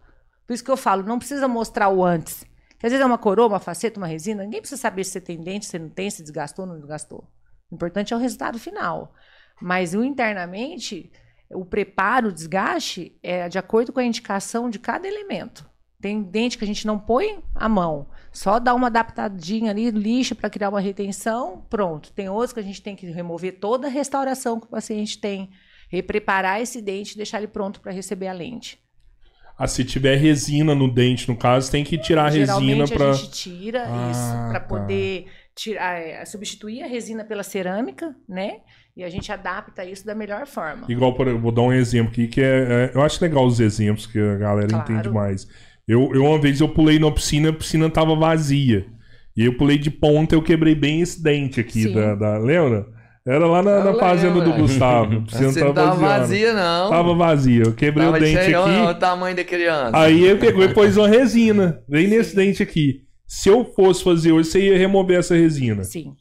Por isso que eu falo, não precisa mostrar o antes. Que às vezes é uma coroa, uma faceta, uma resina. Ninguém precisa saber se você tem dente, se não tem, se desgastou ou não desgastou. O importante é o resultado final. Mas o internamente, o preparo, o desgaste é de acordo com a indicação de cada elemento. Tem dente que a gente não põe a mão, só dá uma adaptadinha ali, lixa para criar uma retenção, pronto. Tem outros que a gente tem que remover toda a restauração que o paciente tem, repreparar esse dente e deixar ele pronto para receber a lente. Ah, se tiver resina no dente, no caso, tem que tirar a resina pra. a gente tira Ah, isso para tá. poder tirar, é, substituir a resina pela cerâmica, né? E a gente adapta isso da melhor forma. Igual, por, eu vou dar um exemplo aqui, que é, é- Eu acho legal os exemplos, que a galera Claro. entende mais. Eu, eu, uma vez, eu pulei na piscina, a piscina tava vazia. E eu pulei de ponta, eu quebrei bem esse dente aqui Sim. da, da. Lembra? Era lá na, na Eu fazenda do. Gustavo. A piscina Você tava não tava vazia. vazia, não. Tava vazia. Eu quebrei Tava o dente aqui. o tamanho da criança. Aí ele pegou e pôs uma resina. Vem nesse dente aqui. Se eu fosse fazer hoje, você ia remover essa resina. Sim.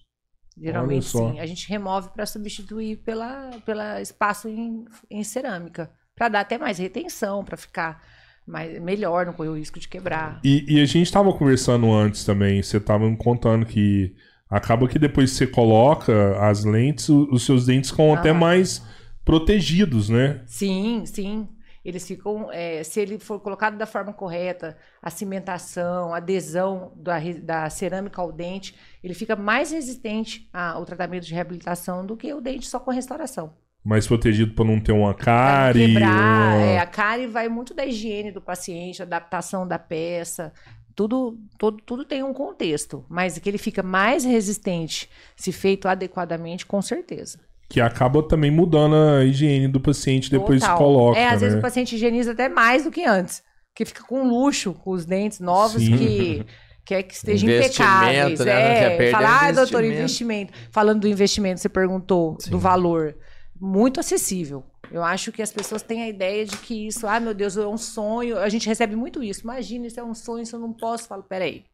Geralmente sim. A gente remove para substituir pela, pela espaço em, em cerâmica. Para dar até mais retenção, para ficar mais, melhor, não correr o risco de quebrar. E, e a gente tava conversando antes também, você tava me contando que acaba que depois que você coloca as lentes, os seus dentes ficam até Ah. mais protegidos, né? Sim, sim. Eles ficam, é, se ele for colocado da forma correta, a cimentação, a adesão da, da cerâmica ao dente, ele fica mais resistente ao tratamento de reabilitação do que o dente só com restauração. Mais protegido pra não ter uma cárie. quebrar, uma- é, a cárie vai muito da higiene do paciente, adaptação da peça, tudo, tudo, tudo tem um contexto, mas que ele fica mais resistente se feito adequadamente, com certeza. Que acaba também mudando a higiene do paciente depois Total. coloca. É, às vezes né? o paciente higieniza até mais do que antes, que fica com luxo, com os dentes novos Sim. que quer que estejam Investimento, impecáveis. né? É, falar, ah, doutor, investimento." investimento. Falando do investimento, você perguntou Sim. do valor. Muito acessível. Eu acho que as pessoas têm a ideia de que isso, ah, meu Deus, é um sonho. A gente recebe muito isso. Imagina, isso é um sonho, isso eu não posso. Eu falo, peraí.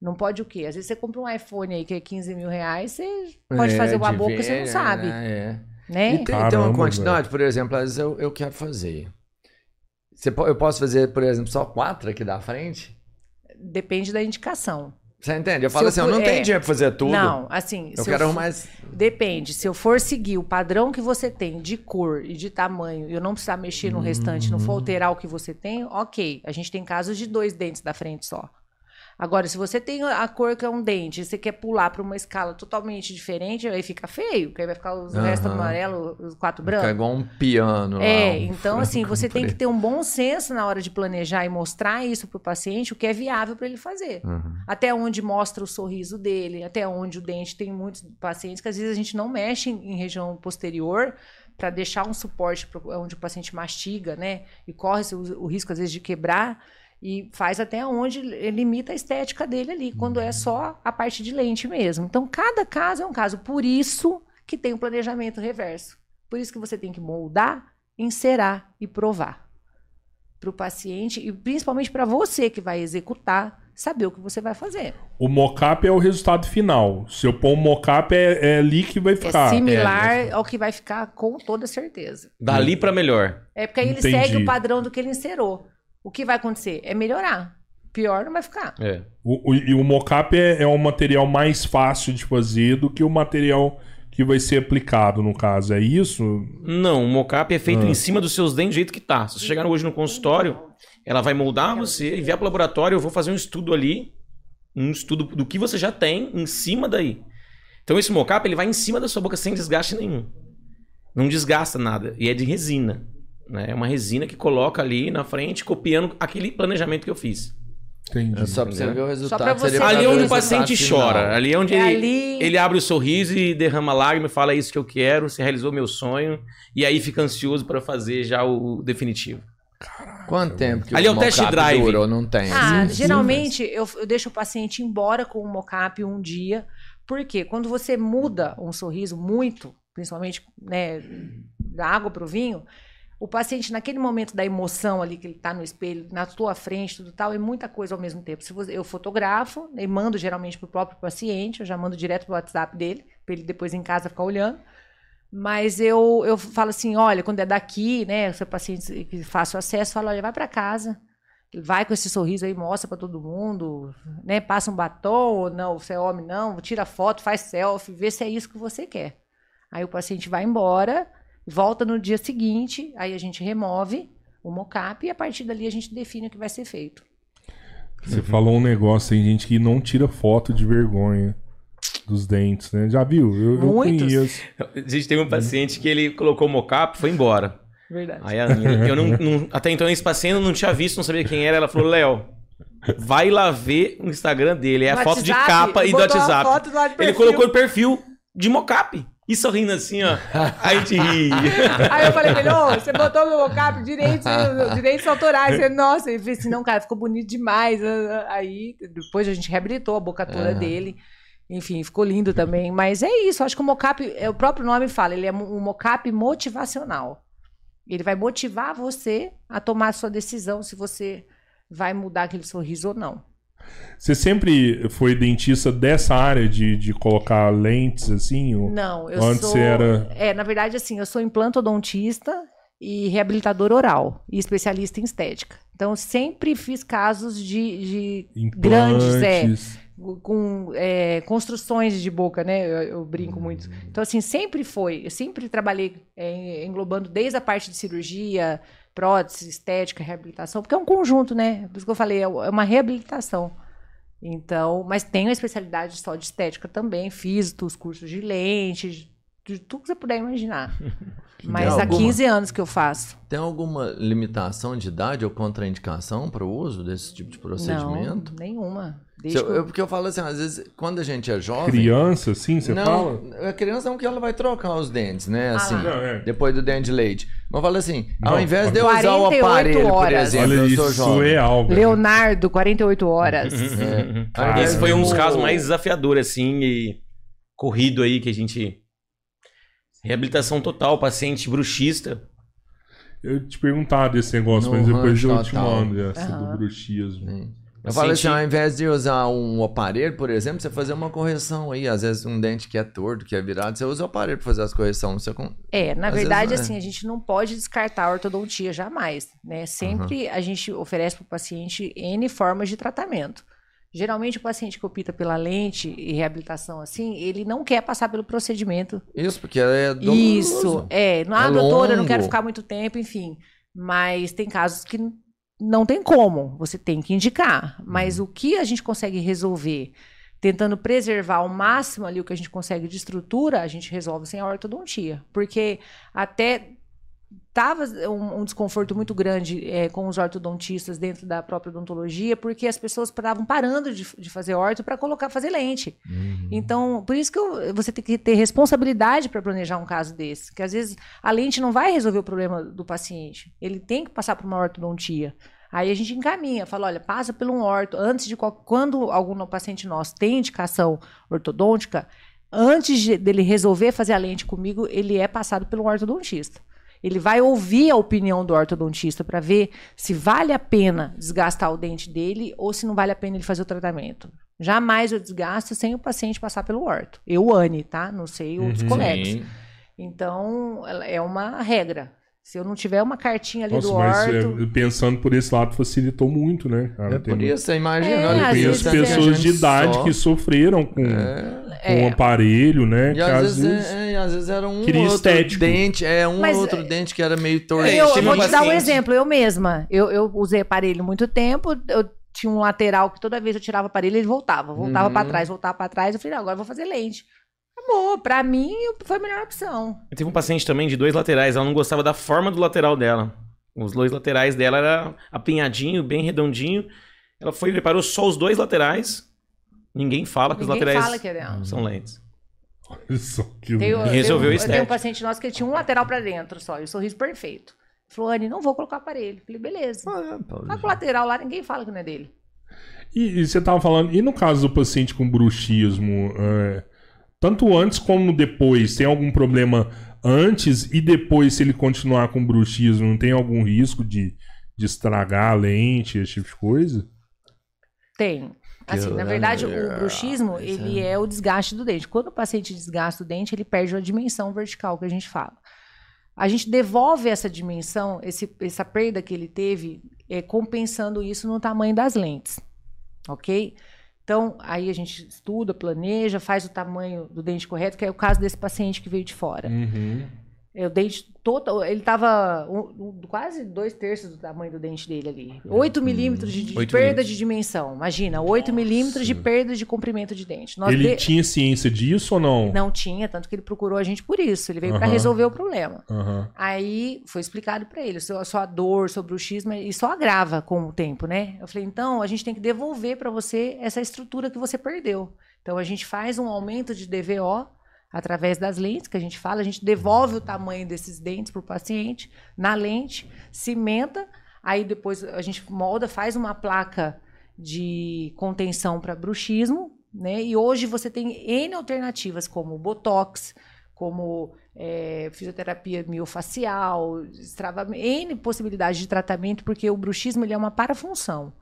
Não pode o quê? Às vezes você compra um iPhone aí que é 15 mil reais, você pode É, fazer uma boca e ver, você não sabe. né? É. Né? E tem, tem Caramba, uma quantidade, por exemplo, às vezes eu, eu quero fazer. Você eu posso fazer, por exemplo, só quatro aqui da frente? Depende da indicação. Você entende? Eu falo eu assim, eu não tenho é. dinheiro pra fazer tudo. Não, assim. Eu quero eu, mais. Depende. Se eu for seguir o padrão que você tem de cor e de tamanho e eu não precisar mexer no restante, não for alterar o que você tem, ok. A gente tem casos de dois dentes da frente só. Agora, se você tem a cor que é um dente e você quer pular para uma escala totalmente diferente, aí fica feio, porque aí vai ficar os Aham. restos amarelo, os quatro Fica brancos. igual um piano lá. É, um então assim, você tem que preto. ter um bom senso na hora de planejar e mostrar isso pro paciente, o que é viável para ele fazer Uhum. até onde mostra o sorriso dele, até onde o dente tem muitos pacientes que às vezes a gente não mexe em, em região posterior para deixar um suporte onde o paciente mastiga, né? E corre o, o risco às vezes de quebrar e faz até onde limita a estética dele ali, quando é só a parte de lente mesmo. Então cada caso é um caso, por isso que tem o planejamento reverso. Por isso que você tem que moldar, encerar e provar para o paciente e principalmente para você que vai executar saber o que você vai fazer. O mocap é o resultado final. Se eu pôr um mocap, é, é ali que vai É ficar. similar ao que vai ficar com toda certeza. Dali pra melhor. É porque aí ele Entendi. segue o padrão do que ele encerou. O que vai acontecer? É melhorar. Pior não vai ficar. É. O, o- e o mocap é, é um material mais fácil de fazer do que o material que vai ser aplicado, no caso. É isso? Não, o mocap é feito Ah. em cima dos seus dentes do jeito que tá. Se você chegar hoje no consultório, ela vai moldar você, enviar pro laboratório, eu vou fazer um estudo ali, um estudo do que você já tem em cima daí. Então esse mocap ele vai em cima da sua boca sem desgaste nenhum. Não desgasta nada. E é de resina. Né? É uma resina que coloca ali na frente, copiando aquele planejamento que eu fiz. Entendi. É só pra você ver o resultado. você Ali é o onde o paciente final. chora. Ali é onde É ele, ali- ele abre o sorriso e derrama lágrima e fala "É isso que eu quero, você realizou meu sonho. E aí fica ansioso para fazer já o definitivo. Quanto tempo que Ali é o test drive. durou? Não tem. Ah, assim? geralmente eu, eu deixo o paciente embora com o mocap um dia, porque quando você muda um sorriso muito, principalmente né, da água para o vinho, o paciente naquele momento da emoção ali que ele está no espelho, na tua frente, tudo tal, é muita coisa ao mesmo tempo. Se você- eu fotografo e mando geralmente para o próprio paciente, eu já mando direto pro WhatsApp dele, para ele depois em casa ficar olhando. Mas eu, eu falo assim, olha, quando é daqui, né, o seu paciente que faça o acesso, fala, olha, vai para casa, vai com esse sorriso aí, mostra para todo mundo, né, passa um batom ou não, você é homem não, tira foto, faz selfie, vê se é isso que você quer. Aí o paciente vai embora, volta no dia seguinte, aí a gente remove o mocap e a partir dali a gente define o que vai ser feito. Você falou um negócio aí, gente, que não tira foto de vergonha dos dentes, né? Já viu? Eu, eu Muitos. conheço. A gente teve um paciente que ele colocou o mocap e foi embora. Verdade. Aí eu não, não- até então esse paciente eu não tinha visto, não sabia quem era. Ela falou, Léo, Vai lá ver o Instagram dele. É a No foto de capa e do WhatsApp. foto lá de Ele perfil. colocou o perfil de mocap. E sorrindo assim, ó. Aí a gente ri. Aí eu falei ele, ô, você botou meu mocap direitos, direitos autorais. Ele, Nossa, ele fez assim, não, cara, ficou bonito demais. Aí depois a gente reabilitou a boca toda dele. Enfim, ficou lindo também. Mas é isso, acho que o mocap, é, o próprio nome fala, ele é um mocap motivacional. Ele vai motivar você a tomar a sua decisão se você vai mudar aquele sorriso ou não. Você sempre foi dentista dessa área de, de colocar lentes, assim? Não, eu Antes sou. você era- É, na verdade, assim, eu sou implantodontista e reabilitador oral e especialista em estética. Então, eu sempre fiz casos de, de grandes, é, com é, construções de boca, né? Eu, eu brinco muito. Então, assim, sempre foi. Eu sempre trabalhei é, englobando desde a parte de cirurgia, prótese, estética, reabilitação, porque é um conjunto, né? Por isso que eu falei, é uma reabilitação. Então, mas tenho a especialidade só de estética também, fiz os cursos de lente, de, tudo que você puder imaginar. Mas há alguma- 15 anos que eu faço. Tem alguma limitação de idade ou contraindicação para o uso desse tipo de procedimento? Não, nenhuma. Eu- eu- eu- porque eu falo assim, às vezes, quando a gente é jovem. Criança, assim, você não, fala? a criança não que ela vai trocar os dentes, né? Assim, lá. Não, é. depois do dente de leite. Mas eu falo assim, ao Não, invés de eu usar o 48 aparelho, por horas. exemplo, Olha eu isso, sou jovem. surreal, velho. Leonardo, 48 horas. Ao Esse foi um dos casos mais desafiadores, assim, e corrido aí que a gente. Reabilitação total, paciente bruxista. Eu ia te perguntar desse negócio, No mas depois eu rancho te total. mando essa Aham. do bruxismo. Sim. Eu falo assim, ao invés de usar um aparelho, por exemplo, você fazer uma correção aí. Às vezes um dente que é torto, que é virado, você usa o aparelho para fazer as correções. Você É, na Às verdade, vezes, assim, a gente não pode descartar a ortodontia jamais, né? Sempre a gente oferece para o paciente N formas de tratamento. Geralmente, o paciente que opta pela lente e reabilitação, assim, ele não quer passar pelo procedimento. Isso, porque é doloroso. Isso, é. Ah, É doutora, eu não quero ficar muito tempo, enfim. Mas tem casos que não tem como, você tem que indicar. Mas Uhum. o que a gente consegue resolver, tentando preservar ao máximo ali o que a gente consegue de estrutura, a gente resolve sem a ortodontia. Porque até tava um, um desconforto muito grande é, com os ortodontistas dentro da própria odontologia, porque as pessoas estavam parando de, de fazer orto para colocar fazer lente. Uhum. Então, por isso que eu- você tem que ter responsabilidade para planejar um caso desse, que às vezes a lente não vai resolver o problema do paciente. Ele tem que passar por uma ortodontia. Aí a gente encaminha, fala, olha, passa por um orto antes de qual- quando algum paciente nosso tem indicação ortodôntica, antes de- dele resolver fazer a lente comigo, ele é passado pelo ortodontista. Ele vai ouvir a opinião do ortodontista para ver se vale a pena desgastar o dente dele ou se não vale a pena ele fazer o tratamento. Jamais eu desgasto sem o paciente passar pelo orto. Eu, Anne, tá? Não sei outros Uhum. colegas. Então, é uma regra. Se eu não tiver uma cartinha ali Nossa, do mas orto. é, pensando por esse lado facilitou muito, né, cara? É por isso, imagina. É, às Conheço pessoas de idade sofre. que sofreram com, É. com um aparelho, né? E que às, vezes, vezes. é, é, às vezes era um outro estético. dente, é um Mas, outro é, dente que era meio torto. eu, eu vou te dar um paciente- exemplo, eu mesma. Eu, eu usei aparelho muito tempo, eu tinha um lateral que toda vez eu tirava o aparelho, ele voltava. Voltava Uhum. pra trás, voltava pra trás. Eu falei, não, agora eu vou fazer lente. Acabou. Pra mim, foi a melhor opção. Eu teve um paciente também de dois laterais, ela não gostava da forma do lateral dela. Os dois laterais dela era apinhadinho, bem redondinho. Ela foi e preparou só os dois laterais. Ninguém fala que os Ninguém laterais fala que é dela. são lentes. Só que- Tem, E resolveu eu, o eu tenho um paciente nosso que tinha um lateral pra dentro só, e o sorriso perfeito. Falou, Anne, não vou colocar aparelho. Falei, beleza. Ah, o lateral lá, ninguém fala que não é dele. E, e você tava falando, e no caso do paciente com bruxismo, é, tanto antes como depois, tem algum problema antes e depois, se ele continuar com bruxismo, não tem algum risco de, de estragar a lente, esse tipo de coisa? Tem. Assim, na verdade, o bruxismo, ele é o desgaste do dente. Quando o paciente desgasta o dente, ele perde a dimensão vertical que a gente fala. A gente devolve essa dimensão, esse- essa perda que ele teve, é, compensando isso no tamanho das lentes. Ok? Então, aí a gente estuda, planeja, faz o tamanho do dente correto, que é o caso desse paciente que veio de fora. Uhum. É, o dente todo, ele tava um- um- quase dois terços do tamanho do dente dele ali. 8 milímetros de, de Oito perda milímetros. de dimensão. Imagina, 8 milímetros de perda de comprimento de dente. Nós Ele de- tinha ciência disso ou não? Não tinha, tanto que ele procurou a gente por isso. Ele veio para Aham. resolver o problema. Aham. Aí foi explicado para ele, sua, sua dor, seu bruxismo, e só agrava com o tempo, né? Eu falei, então a gente tem que devolver para você essa estrutura que você perdeu. Então a gente faz um aumento de DVO através das lentes que a gente fala, a gente devolve o tamanho desses dentes para o paciente na lente, cimenta, aí depois a gente molda, faz uma placa de contenção para bruxismo, né? E hoje você tem N alternativas como botox, como é, fisioterapia miofacial, N possibilidades de tratamento, porque o bruxismo ele é uma parafunção.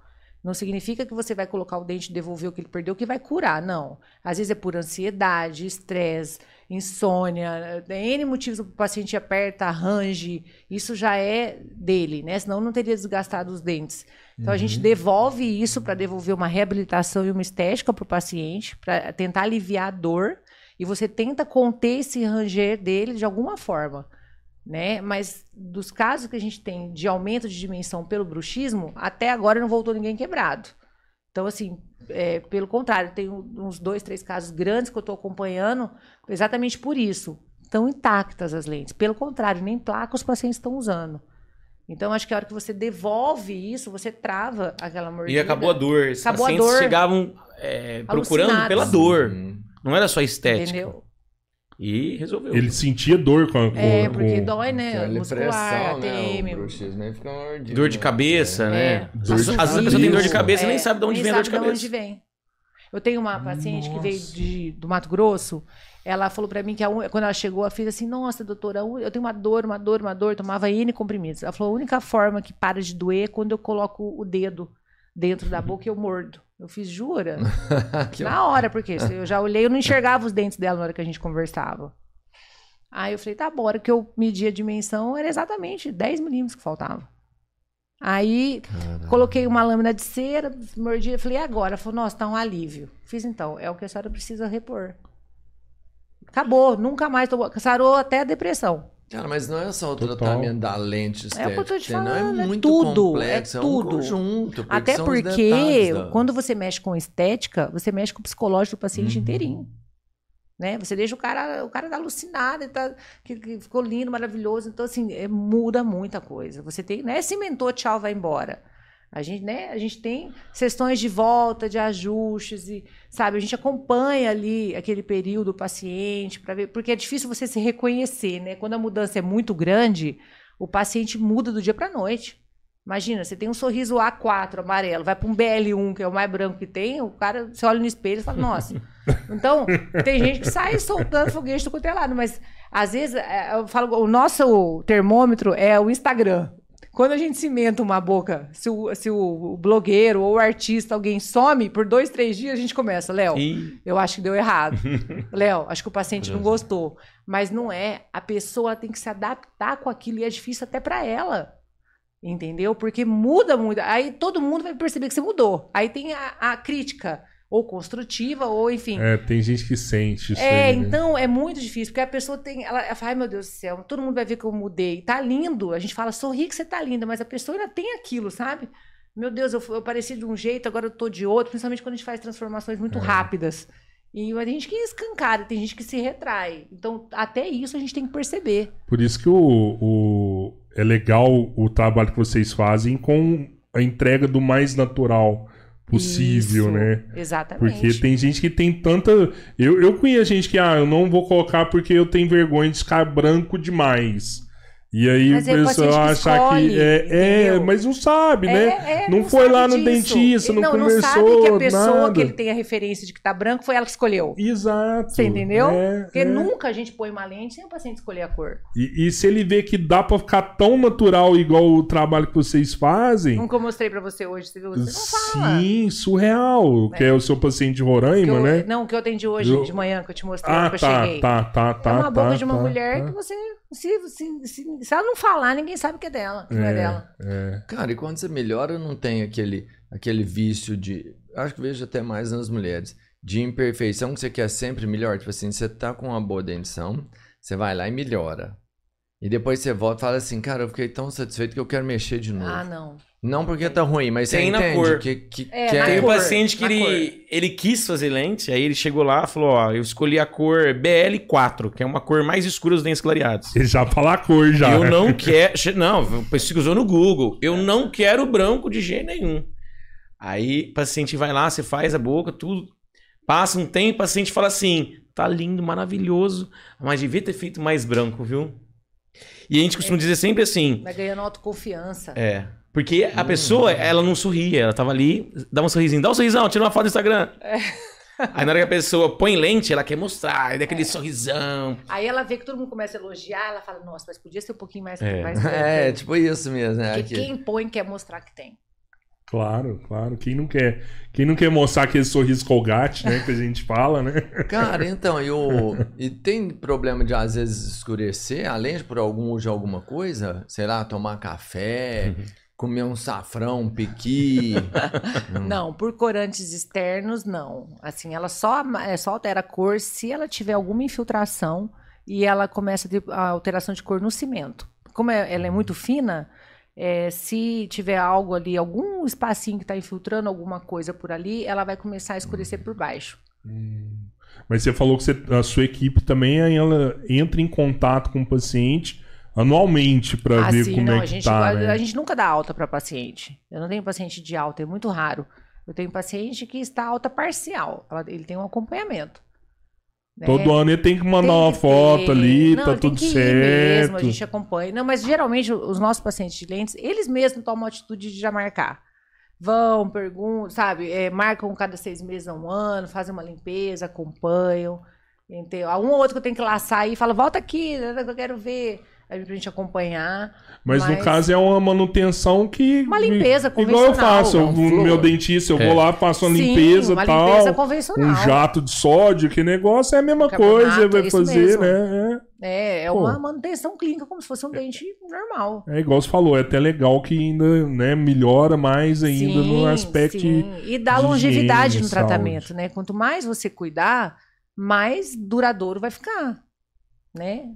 Não significa que você vai colocar o dente e devolver o que ele perdeu que vai curar, não. Às vezes é por ansiedade, estresse, insônia, tem N motivos o paciente aperta, arranje, isso já é dele, né? Senão não teria desgastado os dentes. Então a gente devolve isso para devolver uma reabilitação e uma estética para o paciente, para tentar aliviar a dor, e você tenta conter esse ranger dele de alguma forma né? Mas dos casos que a gente tem de aumento de dimensão pelo bruxismo, até agora não voltou ninguém quebrado. Então, assim, é, pelo contrário, tem uns dois, três casos grandes que eu estou acompanhando exatamente por isso. Estão intactas as lentes. Pelo contrário, nem placa os pacientes estão usando. Então, acho que a hora que você devolve isso, você trava aquela mordida. E acabou a dor. Os Acabou a pacientes dor. chegavam é, procurando pela dor. Hum. Não era só estética. Entendeu? E resolveu. Ele sentia dor com a. Com, É, porque com- dói, né? Muscular, né? ATM. Fica mordido, Dor de né? cabeça, É. né? Dor Às de vezes a pessoa tem dor de cabeça e É, nem sabe de onde nem vem a dor de sabe cabeça. onde vem. Eu tenho uma paciente que veio Nossa. de- do Mato Grosso. Ela falou pra mim que a quando ela chegou, ela fez assim: Nossa, doutora, eu tenho uma dor, uma dor, uma dor. Tomava N comprimidos. Ela falou: A única forma que para de doer é quando eu coloco o dedo dentro da boca e eu mordo. Eu fiz, jura? Na hora, porque eu já olhei, eu não enxergava os dentes dela na hora que a gente conversava. Aí eu falei, tá bom, a hora que eu medi a dimensão, era exatamente 10 milímetros que faltava. Aí coloquei uma lâmina de cera, mordi, falei, e agora? Falou, nossa, tá um alívio. Fiz então, é o que a senhora precisa repor. Acabou, nunca mais tomou. Sarou até a depressão. Cara, mas não é só o Total. tratamento da lente É o que eu tô te estética, não falando, é é muito tudo, complexo, é é, um tudo. conjunto. porque Até porque, da- quando você mexe com estética, você mexe com o psicológico do paciente Uhum. inteirinho. Né? Você deixa o cara, o cara tá alucinado, ele tá, que, que ficou lindo, maravilhoso. Então, assim, é, muda muita coisa. Você tem, né? Cimentou, tchau, vai embora. A gente, né, a gente tem sessões de volta, de ajustes, e, sabe? A gente acompanha ali aquele período do paciente para ver, porque é difícil você se reconhecer, né? Quando a mudança é muito grande, o paciente muda do dia para noite. Imagina, você tem um sorriso A4 amarelo, vai para um BL1, que é o mais branco que tem, o cara, você olha no espelho e fala, nossa. Então, tem gente que sai soltando foguete do quanto é mas às vezes, é, eu falo, o nosso termômetro é o Instagram. Quando a gente cimenta uma boca, se o, se o blogueiro ou o artista, alguém some por dois, três dias, a gente começa, Léo, eu acho que deu errado. Léo, acho que o paciente não gostou. Mas não é. A pessoa tem que se adaptar com aquilo e é difícil até para ela. Entendeu? Porque muda muito. Aí todo mundo vai perceber que você mudou. Aí tem a, a crítica, ou construtiva, ou enfim. É, tem gente que sente isso. É, aí, né? então é muito difícil, porque a pessoa tem. Ela, ela fala, ai meu Deus do céu, todo mundo vai ver que eu mudei. Tá lindo. A gente fala, sorri que você tá linda, mas a pessoa ainda tem aquilo, sabe? Meu Deus, eu, eu pareci de um jeito, agora eu tô de outro, principalmente quando a gente faz transformações É. muito rápidas. E tem gente que escancara, tem gente que se retrai. Então, até isso a gente tem que perceber. Por isso que o, o- é legal o trabalho que vocês fazem com a entrega do mais natural possível, Isso, né? Exatamente. Porque tem gente que tem tanta. Eu, eu conheço gente que, ah, eu não vou colocar porque eu tenho vergonha de ficar branco demais. E aí Mas o é o pessoal que achar que. É, é, mas não sabe, né? É, é, não foi lá no disso. dentista, não, não, conversou. Não sabe que a pessoa nada. que ele tem a referência de que tá branco foi ela que escolheu. Exato. Você entendeu? É, Porque é. nunca a gente põe uma lente sem o paciente escolher a cor. E, e se ele vê que dá pra ficar tão natural igual o trabalho que vocês fazem. Nunca eu mostrei pra você hoje, você não fala. Sim, surreal. Que é o seu paciente de Roraima, eu- né? Não, que eu atendi hoje Eu- de manhã, que eu te mostrei Ah, que eu tá, cheguei. tá, tá, tá. é uma tá, boca de uma tá, mulher tá. que você. Se, se, se, se ela não falar, ninguém sabe que é dela, que não é dela. É. Cara, e quando você melhora, não tem aquele, aquele vício de. Acho que vejo até mais nas mulheres. De imperfeição que você quer sempre melhor. Tipo assim, você tá com uma boa dentição, você vai lá e melhora. E depois você volta e fala assim, cara, eu fiquei tão satisfeito que eu quero mexer de novo. Ah, não. Não porque tá ruim, mas Tem você na cor. que, que, É, que na é... Tem um cor, paciente que ele, ele quis fazer lente, aí ele chegou lá e falou: Ó, eu escolhi a cor BL4, que é uma cor mais escura dos dentes clareados. Ele já fala a cor já. Eu não quero. Não, pesquisou no Google. Eu não quero branco de jeito nenhum. Aí o paciente vai lá, você faz a boca, tudo. Passa um tempo, o paciente fala assim: tá lindo, maravilhoso, mas devia ter feito mais branco, viu? E a gente costuma dizer sempre assim: Vai ganhando autoconfiança. é. Porque a pessoa, ela não sorria, ela tava ali, dá um sorrisinho, dá um sorrisão, tira uma foto no Instagram. Aí na hora que a pessoa põe lente, ela quer mostrar, aí dá aquele sorrisão. Aí ela vê que todo mundo começa a elogiar, ela fala, nossa, mas podia ser um pouquinho mais... É. mais É, tipo isso mesmo, né? Porque Aqui. quem põe quer mostrar que tem. Claro, claro. Quem não quer, quem não quer mostrar aquele sorriso colgate, né, que a gente fala, né? Cara, então, e, o... e tem problema de às vezes escurecer, além de por algum de alguma coisa? Sei lá, tomar café, comer um safrão, um piqui. Hum. Não, por corantes externos, não. Assim, ela só, é, só altera a cor se ela tiver alguma infiltração e ela começa a ter a alteração de cor no cimento. Como é- ela é muito fina, é, se tiver algo ali, algum espacinho que está infiltrando alguma coisa por ali, ela vai começar a escurecer por baixo. Mas você falou que você- a sua equipe também ela entra em contato com o paciente anualmente para ver Assim, como não, é a que gente, tá, a, né? a gente nunca dá alta para paciente. Eu não tenho paciente de alta, é muito raro. Eu tenho paciente que está alta parcial. Ele tem um acompanhamento. né? Todo ano ele tem que mandar Tem uma que foto ter. ali, Não, tá tudo certo. Mesmo, a gente acompanha. Não, mas geralmente os nossos pacientes de lentes, eles mesmos tomam a atitude de já marcar. Vão, perguntam, sabe? é, marcam cada seis meses a um ano, fazem uma limpeza, acompanham. Entendeu? Um ou outro que eu tenho que laçar e fala, volta aqui, que eu quero ver. Aí pra gente acompanhar. Mas, no Mas- caso é uma manutenção que. Uma limpeza Igual eu convencional, faço. não, o flor. meu dentista, eu É. vou lá, faço uma Sim, limpeza uma e tal. limpeza convencional. Um jato de sódio, que negócio é a mesma coisa, vai é isso fazer, mesmo. né? É, é Pô. uma manutenção clínica, como se fosse um dente normal. É. é igual você falou, é até legal que ainda né, melhora mais ainda no aspecto. sim. E dá de longevidade higiene, no tratamento, né? Quanto mais você cuidar, mais duradouro vai ficar, né?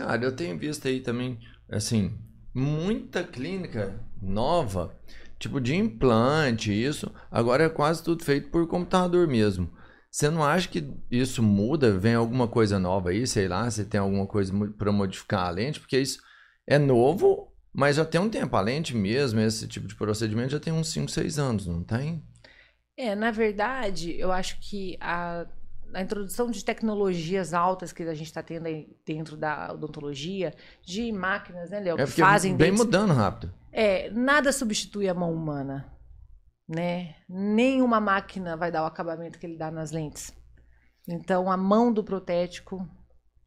Cara, eu tenho visto aí também, assim, muita clínica nova, tipo de implante, isso, agora é quase tudo feito por computador mesmo. Você não acha que isso muda? Vem alguma coisa nova aí, sei lá, se tem alguma coisa para modificar a lente? Porque isso é novo, mas já tem um tempo. A lente mesmo, esse tipo de procedimento já tem uns 5, 6 anos, não tem? É, na verdade, eu acho que a, a introdução de tecnologias altas que a gente está tendo aí dentro da odontologia, de máquinas, né, Léo, É que porque fazem vem dentes- mudando rápido. É, nada substitui a mão humana, né? Nenhuma máquina vai dar o acabamento que ele dá nas lentes. Então, a mão do protético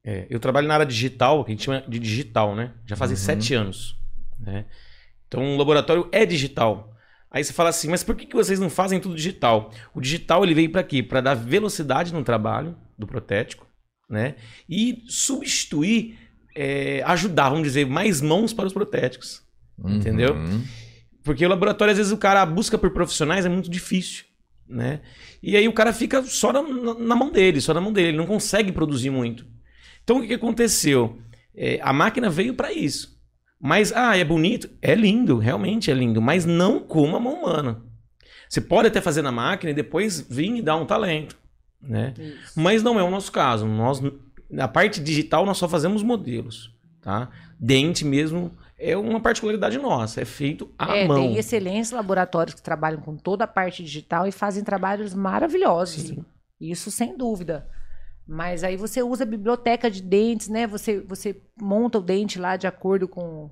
É, eu trabalho na área digital, que a gente chama de digital, né? Já fazem Uhum. sete anos. Né? Então o laboratório é digital. Aí você fala assim, mas por que, que vocês não fazem tudo digital? O digital ele veio para quê? Para dar velocidade no trabalho do protético, né? E substituir, é, ajudar, vamos dizer, mais mãos para os protéticos. Entendeu? Uhum. Porque o laboratório, às vezes, o cara a busca por profissionais é muito difícil, né? E aí o cara fica só na, na- na mão dele, só na mão dele, ele não consegue produzir muito. Então o que, que aconteceu? É, a máquina veio para isso. Mas, ah, é bonito? É lindo, realmente é lindo, mas não como a mão humana. Você pode até fazer na máquina e depois vir e dar um talento, né? Isso. Mas não é o nosso caso. Nós, na parte digital, nós só fazemos modelos, tá? Dente mesmo é uma particularidade nossa, é feito à é, mão. tem excelentes laboratórios que trabalham com toda a parte digital e fazem trabalhos maravilhosos. Sim. Isso sem dúvida. Mas aí você usa a biblioteca de dentes, né? Você, você monta o dente lá de acordo com.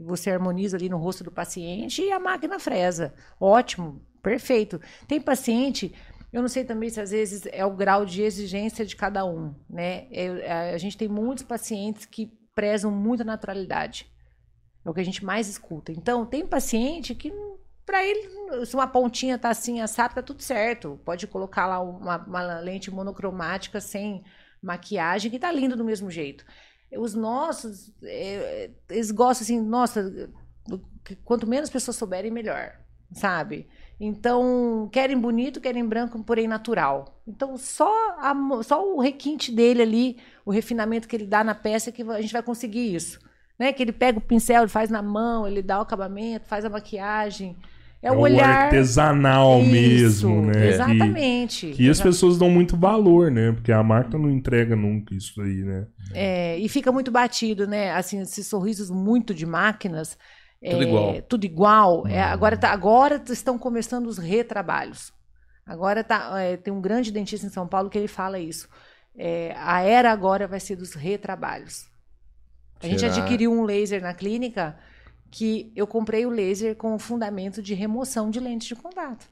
Você, harmoniza ali no rosto do paciente e a máquina fresa. Ótimo, perfeito. Tem paciente, eu não sei também se às vezes é o grau de exigência de cada um, né? É- a gente tem muitos pacientes que prezam muito a naturalidade. É o que a gente mais escuta. Então, tem paciente que, para ele, se uma pontinha tá assim, assado, tá tudo certo. Pode colocar lá uma, uma lente monocromática sem maquiagem, que tá lindo do mesmo jeito. Os nossos, é, eles gostam assim, nossa, quanto menos pessoas souberem, melhor. sabe? Então, querem bonito, querem branco, porém natural. Então, só, a só o requinte dele ali, o refinamento que ele dá na peça, que a gente vai conseguir isso. Né? Que ele pega o pincel, ele faz na mão, ele dá o acabamento, faz a maquiagem. É, o olhar. artesanal Isso, mesmo, né? Que- Exatamente. Que, as Exa- pessoas dão muito valor, né? Porque a marca não entrega nunca isso aí, né? É, e fica muito batido, né? Assim, esses sorrisos muito de máquinas. Tudo é, igual. Tudo igual. É, agora, tá, agora estão começando os retrabalhos. Agora tá, é, tem um grande dentista em São Paulo que ele fala isso. É, a era agora vai ser dos retrabalhos. A gente Tirar- adquiriu um laser na clínica que eu comprei o laser com o fundamento de remoção de lentes de contato.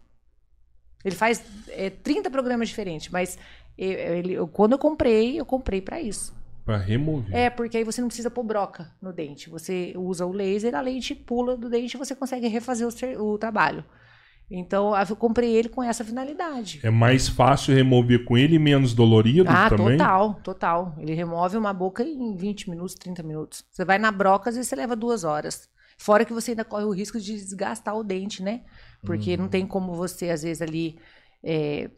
Ele faz é, 30 programas diferentes, mas é, ele- eu- quando eu comprei, eu comprei para isso. Pra remover. É, porque aí você não precisa pôr broca no dente. Você usa o laser, a lente pula do dente e você consegue refazer o, o trabalho. Então, eu comprei ele com essa finalidade. É mais fácil remover com ele menos dolorido Ah, também? total, total. Ele remove uma boca em 20 minutos, 30 minutos. Você vai na broca, às vezes você leva duas horas. Fora que você ainda corre o risco de desgastar o dente, né? Porque não tem como você, às vezes, ali é,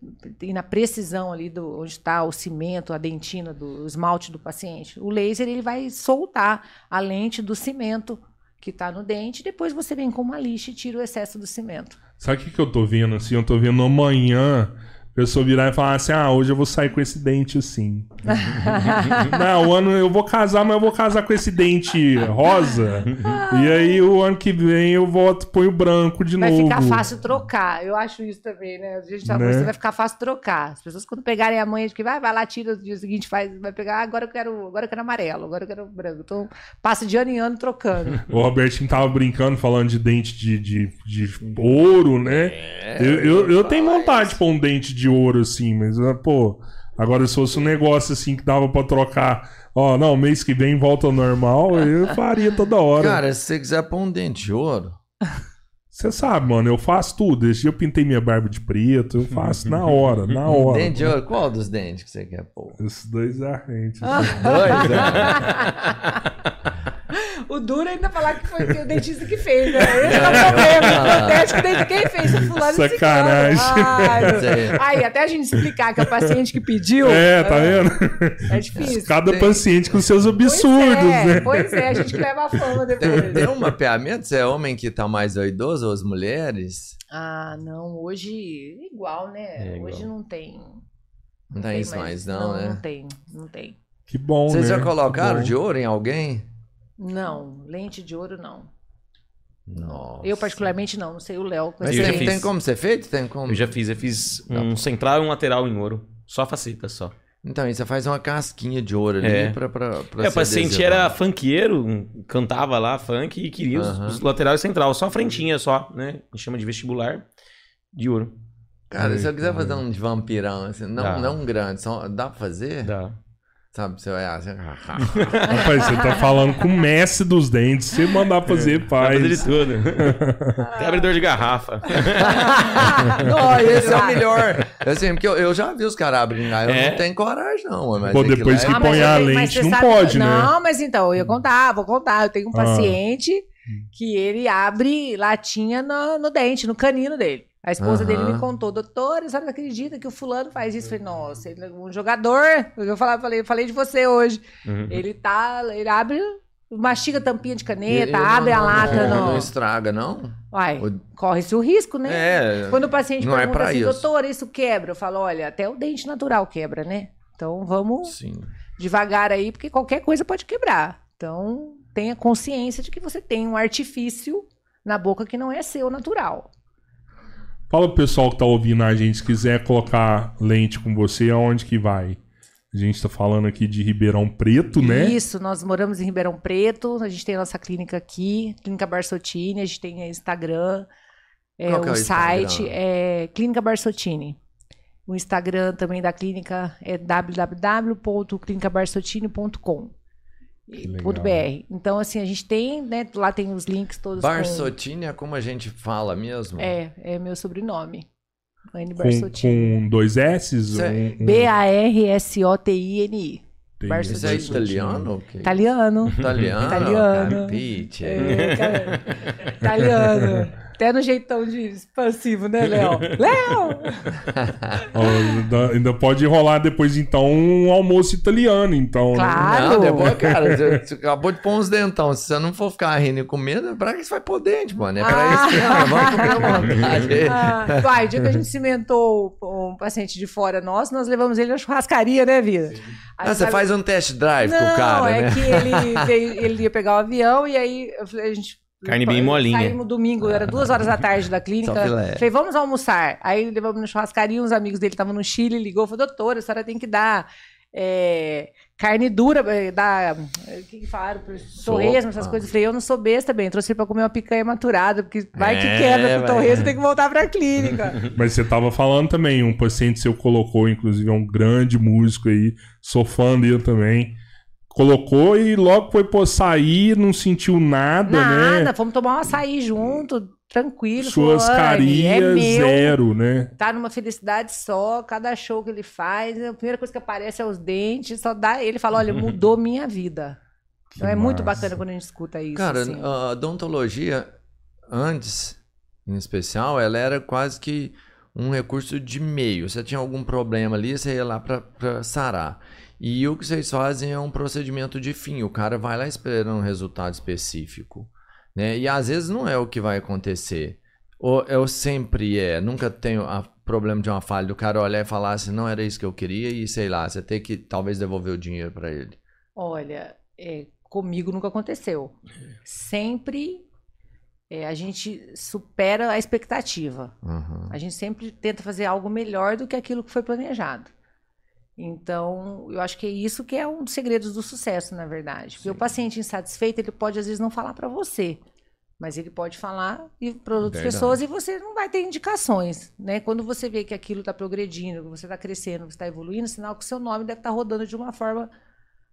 ir na precisão ali do onde está o cimento, a dentina, do o esmalte do paciente. O laser ele vai soltar a lente do cimento que está no dente, depois você vem com uma lixa e tira o excesso do cimento. Sabe o que, que eu tô vendo assim? Eu tô vendo amanhã pessoa virar e falar assim: ah, hoje eu vou sair com esse dente assim. Não, o ano eu vou casar, mas eu vou casar com esse dente rosa. e aí o ano que vem eu volto, ponho branco de Vai novo. ficar fácil trocar. Eu acho isso também, né? A gente tá Né? conversando, vai ficar fácil trocar. As pessoas, quando pegarem a manha de que vai, vai lá, tira, no dia seguinte faz, vai pegar, ah, agora eu quero, agora eu quero amarelo, agora eu quero branco. Então, passa de ano em ano trocando. O Robertinho tava brincando, falando de dente de, de, de ouro, né? É, eu, eu, eu tenho vontade de pôr um dente de ouro assim, mas, ah, pô, agora se fosse um negócio assim que dava pra trocar, ó, não, mês que vem volta ao normal, eu faria toda hora. Cara, se você quiser pôr um dente de ouro, Você sabe, mano, eu faço tudo. Esse dia eu pintei minha barba de preto, eu faço na hora, na hora. dente de ouro, qual dos dentes que você quer pôr? Esses dois arrentes. Dois, né? o duro é ainda falar que foi o dentista que fez, né? Esse é o problema. O teste que dente quem fez, o fulano Sacanagem. Ai. Aí, até a gente explicar que é o paciente que pediu. É, tá vendo? É difícil. Cada paciente com seus Pois absurdos, é, né? Pois é, a gente que leva a fama Tem, depois. tem um mapeamento? Você é homem que tá mais vaidoso ou as mulheres? Ah, não, hoje igual, né? É, igual. Hoje não tem. Não tem isso mais, não, Não né? tem, não tem. Que bom, Vocês né? já colocaram de ouro em alguém? Não, lente de ouro não. Nossa. Eu particularmente não, não sei o Léo. Mas tem, tem como ser feito? Tem como? Eu já fiz, eu fiz um central e um lateral em ouro. Só faceta, só. Então, aí você faz uma casquinha de ouro ali É. pra, pra, pra É, o ser paciente era funkeiro, um- cantava lá funk e queria os, os lateral e central, só a frentinha só, né? A gente chama de vestibular de ouro. Cara, se eu quiser Ai, fazer um de vampirão, assim, não, Dá. não grande, só dá pra fazer? Dá. Sabe, você vai assim... Rapaz, você tá falando com o Messi dos dentes. Se mandar fazer, pra faz. fazer de tudo. Até abridor de garrafa. Não, esse é o melhor. Assim, porque eu, eu já vi os caras abrindo lá, eu É. não tenho coragem, não. Mas Pô, depois é- que Ah, põe a tenho- lente, você não sabe- pode, né? Não, mas então, eu ia contar, vou contar. Eu tenho um Ah. paciente que ele abre latinha no, no dente, no canino dele. A esposa dele Aham. me contou, doutor, a senhora não acredita que o fulano faz isso? Eu falei, nossa, ele é um jogador. Eu falei, falei, falei de você hoje. Uhum. Ele tá, ele abre, mastiga tampinha de caneta, Ele abre não- a lata. Não, no... não estraga, não? Uai, O- corre-se o risco, né? É. Quando o paciente não é pergunta pra assim, isso. doutor, isso quebra? Eu falo, olha, até o dente natural quebra, né? Então vamos Sim. devagar aí, porque qualquer coisa pode quebrar. Então, tenha consciência de que você tem um artifício na boca que não é seu natural. Fala pro pessoal que tá ouvindo a gente, se quiser colocar lente com você, aonde que vai? A gente tá falando aqui de Ribeirão Preto, né? Isso, nós moramos em Ribeirão Preto, a gente tem a nossa clínica aqui, Clínica Barsottini, a gente tem Instagram, é, Qual que é o o Instagram? site é Clínica Barsottini. O Instagram também da clínica é www.clinicabarsottini.com. .br. Então, assim, a gente tem, né? Lá tem os links todos. com- Barsotini é como a gente fala mesmo? É, é meu sobrenome. Anne Com, Barsottini. com dois S? Cê- um, um- B-A-R-S-O-T-I-N-I. Isso é italiano? Que- Italiano. Italiano? Italiano. Capite. É, italiano. Até no jeitão de expansivo, né, Léo? Léo! Ainda, ainda pode rolar depois, então, um almoço italiano, então. né? Claro. Não, depois, cara, você, você acabou de pôr uns dentão. Se você não for ficar rindo e com medo, pra que você vai pôr dente, mano? É pra Ah. isso que ah, vamos comer à vontade. Ah, vai, o dia que a gente cimentou um paciente de fora nosso, nós levamos ele na churrascaria, né, Vida? Aí, Ah, você sabe- faz um test drive Não, com o cara, é né? que ele, veio- ele ia pegar o avião e aí eu falei, a gente. Carne bem molinha. Saímos domingo, era duas horas da tarde da clínica. Falei, vamos almoçar. Aí levamos no churrascaria, uns amigos dele estavam no Chile, ligou, falou, doutora, a senhora tem que dar é, carne dura, é, dar. é, O que, que falaram? Torresmo, essas coisas. Eu falei, eu não sou besta, bem, trouxe ele pra comer uma picanha maturada, porque vai que É, quebra pro torresmo, tem que voltar pra clínica. Mas você tava falando também, um paciente seu colocou, inclusive é um grande músico aí, sou fã dele também. Colocou e logo foi pô sair, não sentiu nada, Nada, né? fomos tomar um açaí junto, tranquilo. Suas falou, "Anne, carias, é meu, zero, né? tá numa felicidade só, cada show que ele faz, a primeira coisa que aparece é os dentes, só dá. Ele fala: olha, mudou minha vida. Então é muito bacana quando a gente escuta isso. Cara, assim. a odontologia, antes, em especial, ela era quase que um recurso de meio. Você tinha algum problema ali, você ia lá pra, pra sarar. E o que vocês fazem é um procedimento de fim. O cara vai lá esperando um resultado específico. Né? E às vezes não é o que vai acontecer. Ou eu sempre é. Nunca tenho a problema de uma falha do cara olhar e falar assim, não era isso que eu queria, e sei lá, você tem que talvez devolver o dinheiro pra ele. Olha, é, comigo nunca aconteceu. Sempre é, a gente supera a expectativa. Uhum. A gente sempre tenta fazer algo melhor do que aquilo que foi planejado. Então, eu acho que é isso que é um dos segredos do sucesso, na verdade. Porque o paciente insatisfeito, ele pode às vezes não falar para você, mas ele pode falar para outras Verdade. pessoas e você não vai ter indicações, né? Quando você vê que aquilo está progredindo, que você está crescendo, que você está evoluindo, sinal que o seu nome deve estar rodando de uma forma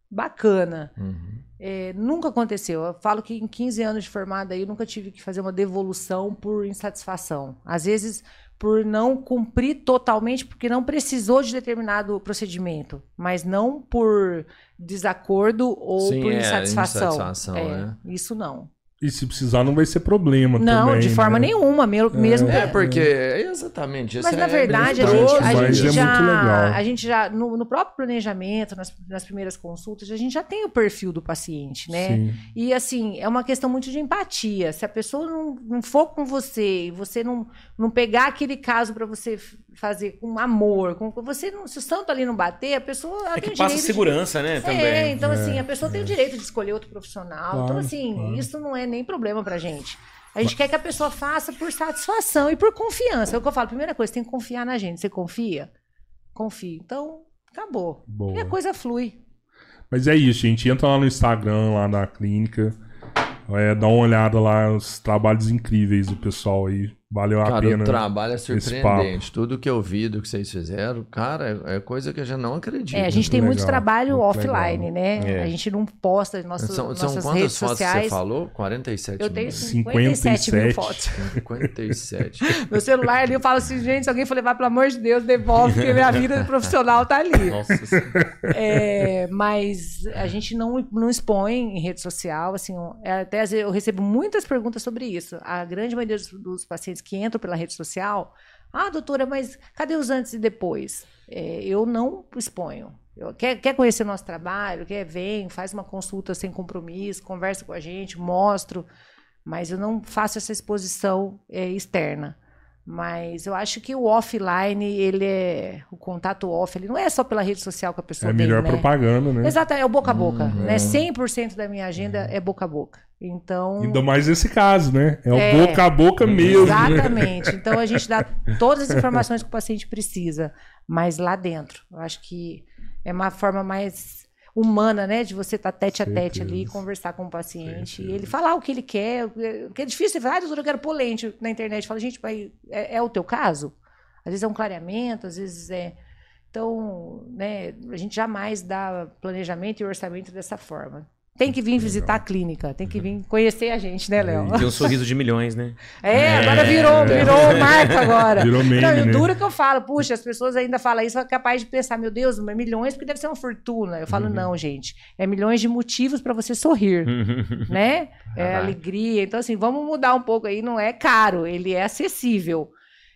bacana. Uhum. É, nunca aconteceu. Eu falo que em 15 anos de formada aí, eu nunca tive que fazer uma devolução por insatisfação. Às vezes, por não cumprir totalmente, porque não precisou de determinado procedimento, mas não por desacordo ou Sim, por é, insatisfação. insatisfação, É, né? Isso não. E se precisar, não vai ser problema Não, também, de forma né? nenhuma. Mesmo, mesmo É, porque é exatamente isso. Mas na é verdade a gente, a Mas gente é já, a gente já no, no próprio planejamento, nas, nas primeiras consultas, a gente já tem o perfil do paciente, né? Sim. E assim, é uma questão muito de empatia. Se a pessoa não, não for com você e você não, não pegar aquele caso para você fazer com amor, com você não, se o santo ali não bater, a pessoa ela É tem que o passa direito de- segurança, né? É, Também. então assim, a pessoa tem o direito de escolher outro profissional. então Claro, assim, claro. isso não é nem problema pra gente. A gente quer que a pessoa faça por satisfação e por confiança. É o que eu falo. Primeira coisa, você tem que confiar na gente. Você confia? Confia. Então, acabou. Boa. E a coisa flui. Mas é isso, gente. Entra lá no Instagram, lá da clínica. É, dá uma olhada lá, os trabalhos incríveis do pessoal aí. Valeu a Cara, pena. o trabalho é surpreendente. Tudo que eu vi do que vocês fizeram, cara, é, coisa que a gente não acredita. É, a gente tem muito muito legal, trabalho muito offline, legal. né? É. A gente não posta nossas, São, são nossas quantas redes fotos que sociais. você falou? 47 Eu tenho mil. 57 mil 57. fotos. 57. Meu celular ali, eu falo assim, gente, se alguém for levar, pelo amor de Deus, devolve, porque minha vida profissional tá ali. Nossa Senhora. É, mas a gente não, não expõe em rede social, assim, é, até às vezes eu recebo muitas perguntas sobre isso. A grande maioria dos, dos pacientes que entram pela rede social, ah, doutora, mas cadê os antes e depois? É, eu não exponho. Eu- quer, quer conhecer nosso trabalho? Quer, vem, faz uma consulta sem compromisso, conversa com a gente, mostro, mas eu não faço essa exposição é, externa. Mas eu acho que o offline, ele é. O contato off, ele não é só pela rede social que a pessoa É tem, melhor né? propaganda, né? Exato, é o boca a boca. Uhum. Né? 100% da minha agenda é boca a boca. Então. Ainda mais nesse caso, né? É o É. boca a boca mesmo. né? Exatamente. Então a gente dá todas as informações que o paciente precisa, mas lá dentro. Eu acho que é uma forma mais humana, né? De você estar tete a tete Certeza. ali, conversar com o paciente, e ele falar o que ele quer. Porque é difícil, você fala, ah, doutora, eu quero pôr lente na internet. Fala, gente, mas é, é o teu caso? Às vezes é um clareamento, às vezes é. Então, né, a gente jamais dá planejamento e orçamento dessa forma. Tem que vir visitar a clínica, tem que vir conhecer a gente, né, Léo? Tem um sorriso de milhões, né? É, agora virou, virou marco agora. Virou meme, Não, e o né? duro que eu falo, puxa, as pessoas ainda falam isso, é capaz de pensar, meu Deus, mas milhões, porque deve ser uma fortuna. Eu Uhum. falo, não, gente, é milhões de motivos para você sorrir, né? É Ah. alegria. Então, assim, vamos mudar um pouco aí, não é caro, ele é acessível.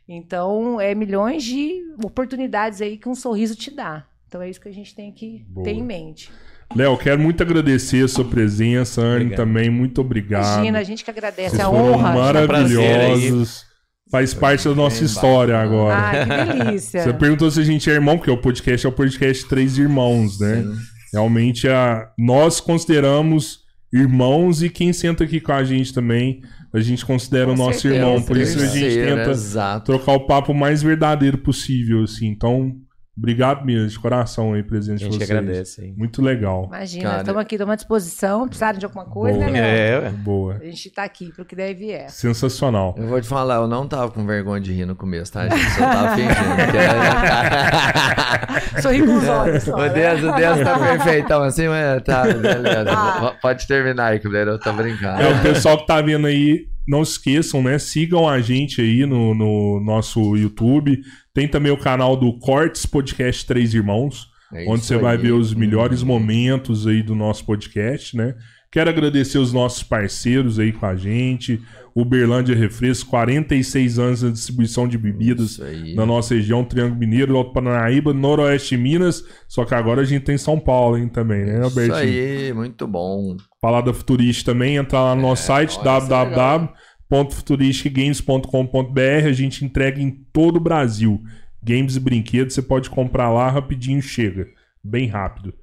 Então, é milhões de oportunidades aí que um sorriso te dá. Então, é isso que a gente tem que Boa. ter em mente. Léo, quero muito agradecer a sua presença, Anne Obrigado. também, muito obrigado. Imagina, a gente que agradece Vocês a foram honra. maravilhosos. Faz parte da nossa história bacana. agora. Ah, que delícia. Você perguntou se a gente é irmão, porque o podcast é o podcast Três Irmãos, né? Sim. Realmente, a, nós consideramos irmãos e quem senta aqui com a gente também, a gente considera Com o nosso certeza. irmão. Por isso a gente tenta Exato. trocar o papo mais verdadeiro possível, assim. Então, obrigado mesmo, de coração aí, A presente de gente que vocês. agradece. aí. Muito legal. Imagina, estamos aqui, estamos à disposição. Precisarem de alguma coisa, Boa. né, Léo? É. Boa. A gente tá aqui pro que deve é. Sensacional. Eu vou te falar, eu não tava com vergonha de rir no começo, tá, gente? Só tava fingindo. que era- Sorri com os olhos. Só, O né? Deus, o Deus tá perfeitão assim, mas tá, beleza. Ah. Pode terminar aí, Cleber, eu tô brincando. É, o pessoal que tá vendo aí, não se esqueçam, né? Sigam a gente aí no, no nosso YouTube. Tem também o canal do Cortes Podcast Três Irmãos, É onde você vai aí. ver os melhores momentos aí do nosso podcast, né? Quero agradecer os nossos parceiros aí com a gente. Uberlândia Refresco, 46 anos na distribuição de bebidas Isso na nossa região, Triângulo Mineiro, Alto Paranaíba, Noroeste Minas. Só que agora a gente tem São Paulo, hein, também, né, Isso Albertinho? aí, muito bom. Parada Futurista também, entra lá no nosso site, olha, isso é legal. www.futuristicgames.com.br. A gente entrega em todo o Brasil. Games e brinquedos, você pode comprar lá rapidinho, chega. Bem rápido.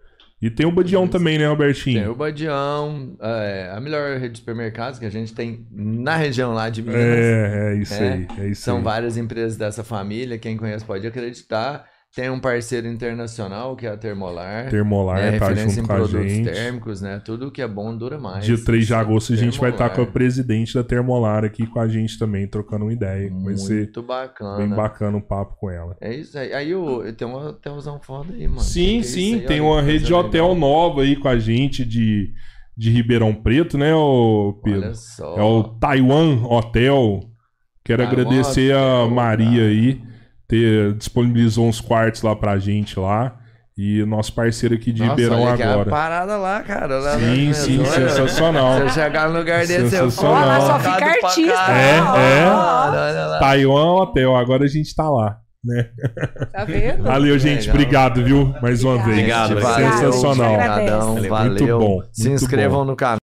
E tem o Badião também, né, Albertinho? Tem o Badião, é, a melhor rede de supermercados que a gente tem na região lá de Minas. É, é isso É, aí. É isso São aí. várias empresas dessa família, quem conhece pode acreditar. Tem um parceiro internacional que é a Termolar. Termolar né? tá referência junto em com a produtos gente. térmicos, né? Tudo que é bom dura mais. Dia 3 de agosto a gente vai estar com a presidente da Termolar aqui com a gente também, trocando uma ideia. Vai ser Muito bacana. bem bacana o papo com ela. É isso aí. Aí o, tem um hotelzão foda aí, mano. Sim, Que que é sim, aí? tem uma rede de hotel legal. nova aí com a gente de, de Ribeirão Preto, né, ô Pedro? Olha só. É o Taiwan Hotel. Quero Taiwan agradecer a Hotel, Maria cara. aí, ter disponibilizou uns quartos lá pra gente lá. E o nosso parceiro aqui de Nossa, Ribeirão olha que é a agora. parada lá, cara. Lá Sim, sim, olha, sensacional. Se eu chegar no lugar desse, eu. Olha só fica artista. É, é. Taiwan Hotel, agora a gente tá lá. Tá vendo? Valeu, gente. Legal. Obrigado, viu? Mais uma vez. Obrigado, Valeu, Sensacional. Obrigadão, Muito valeu. bom, Se muito inscrevam no canal.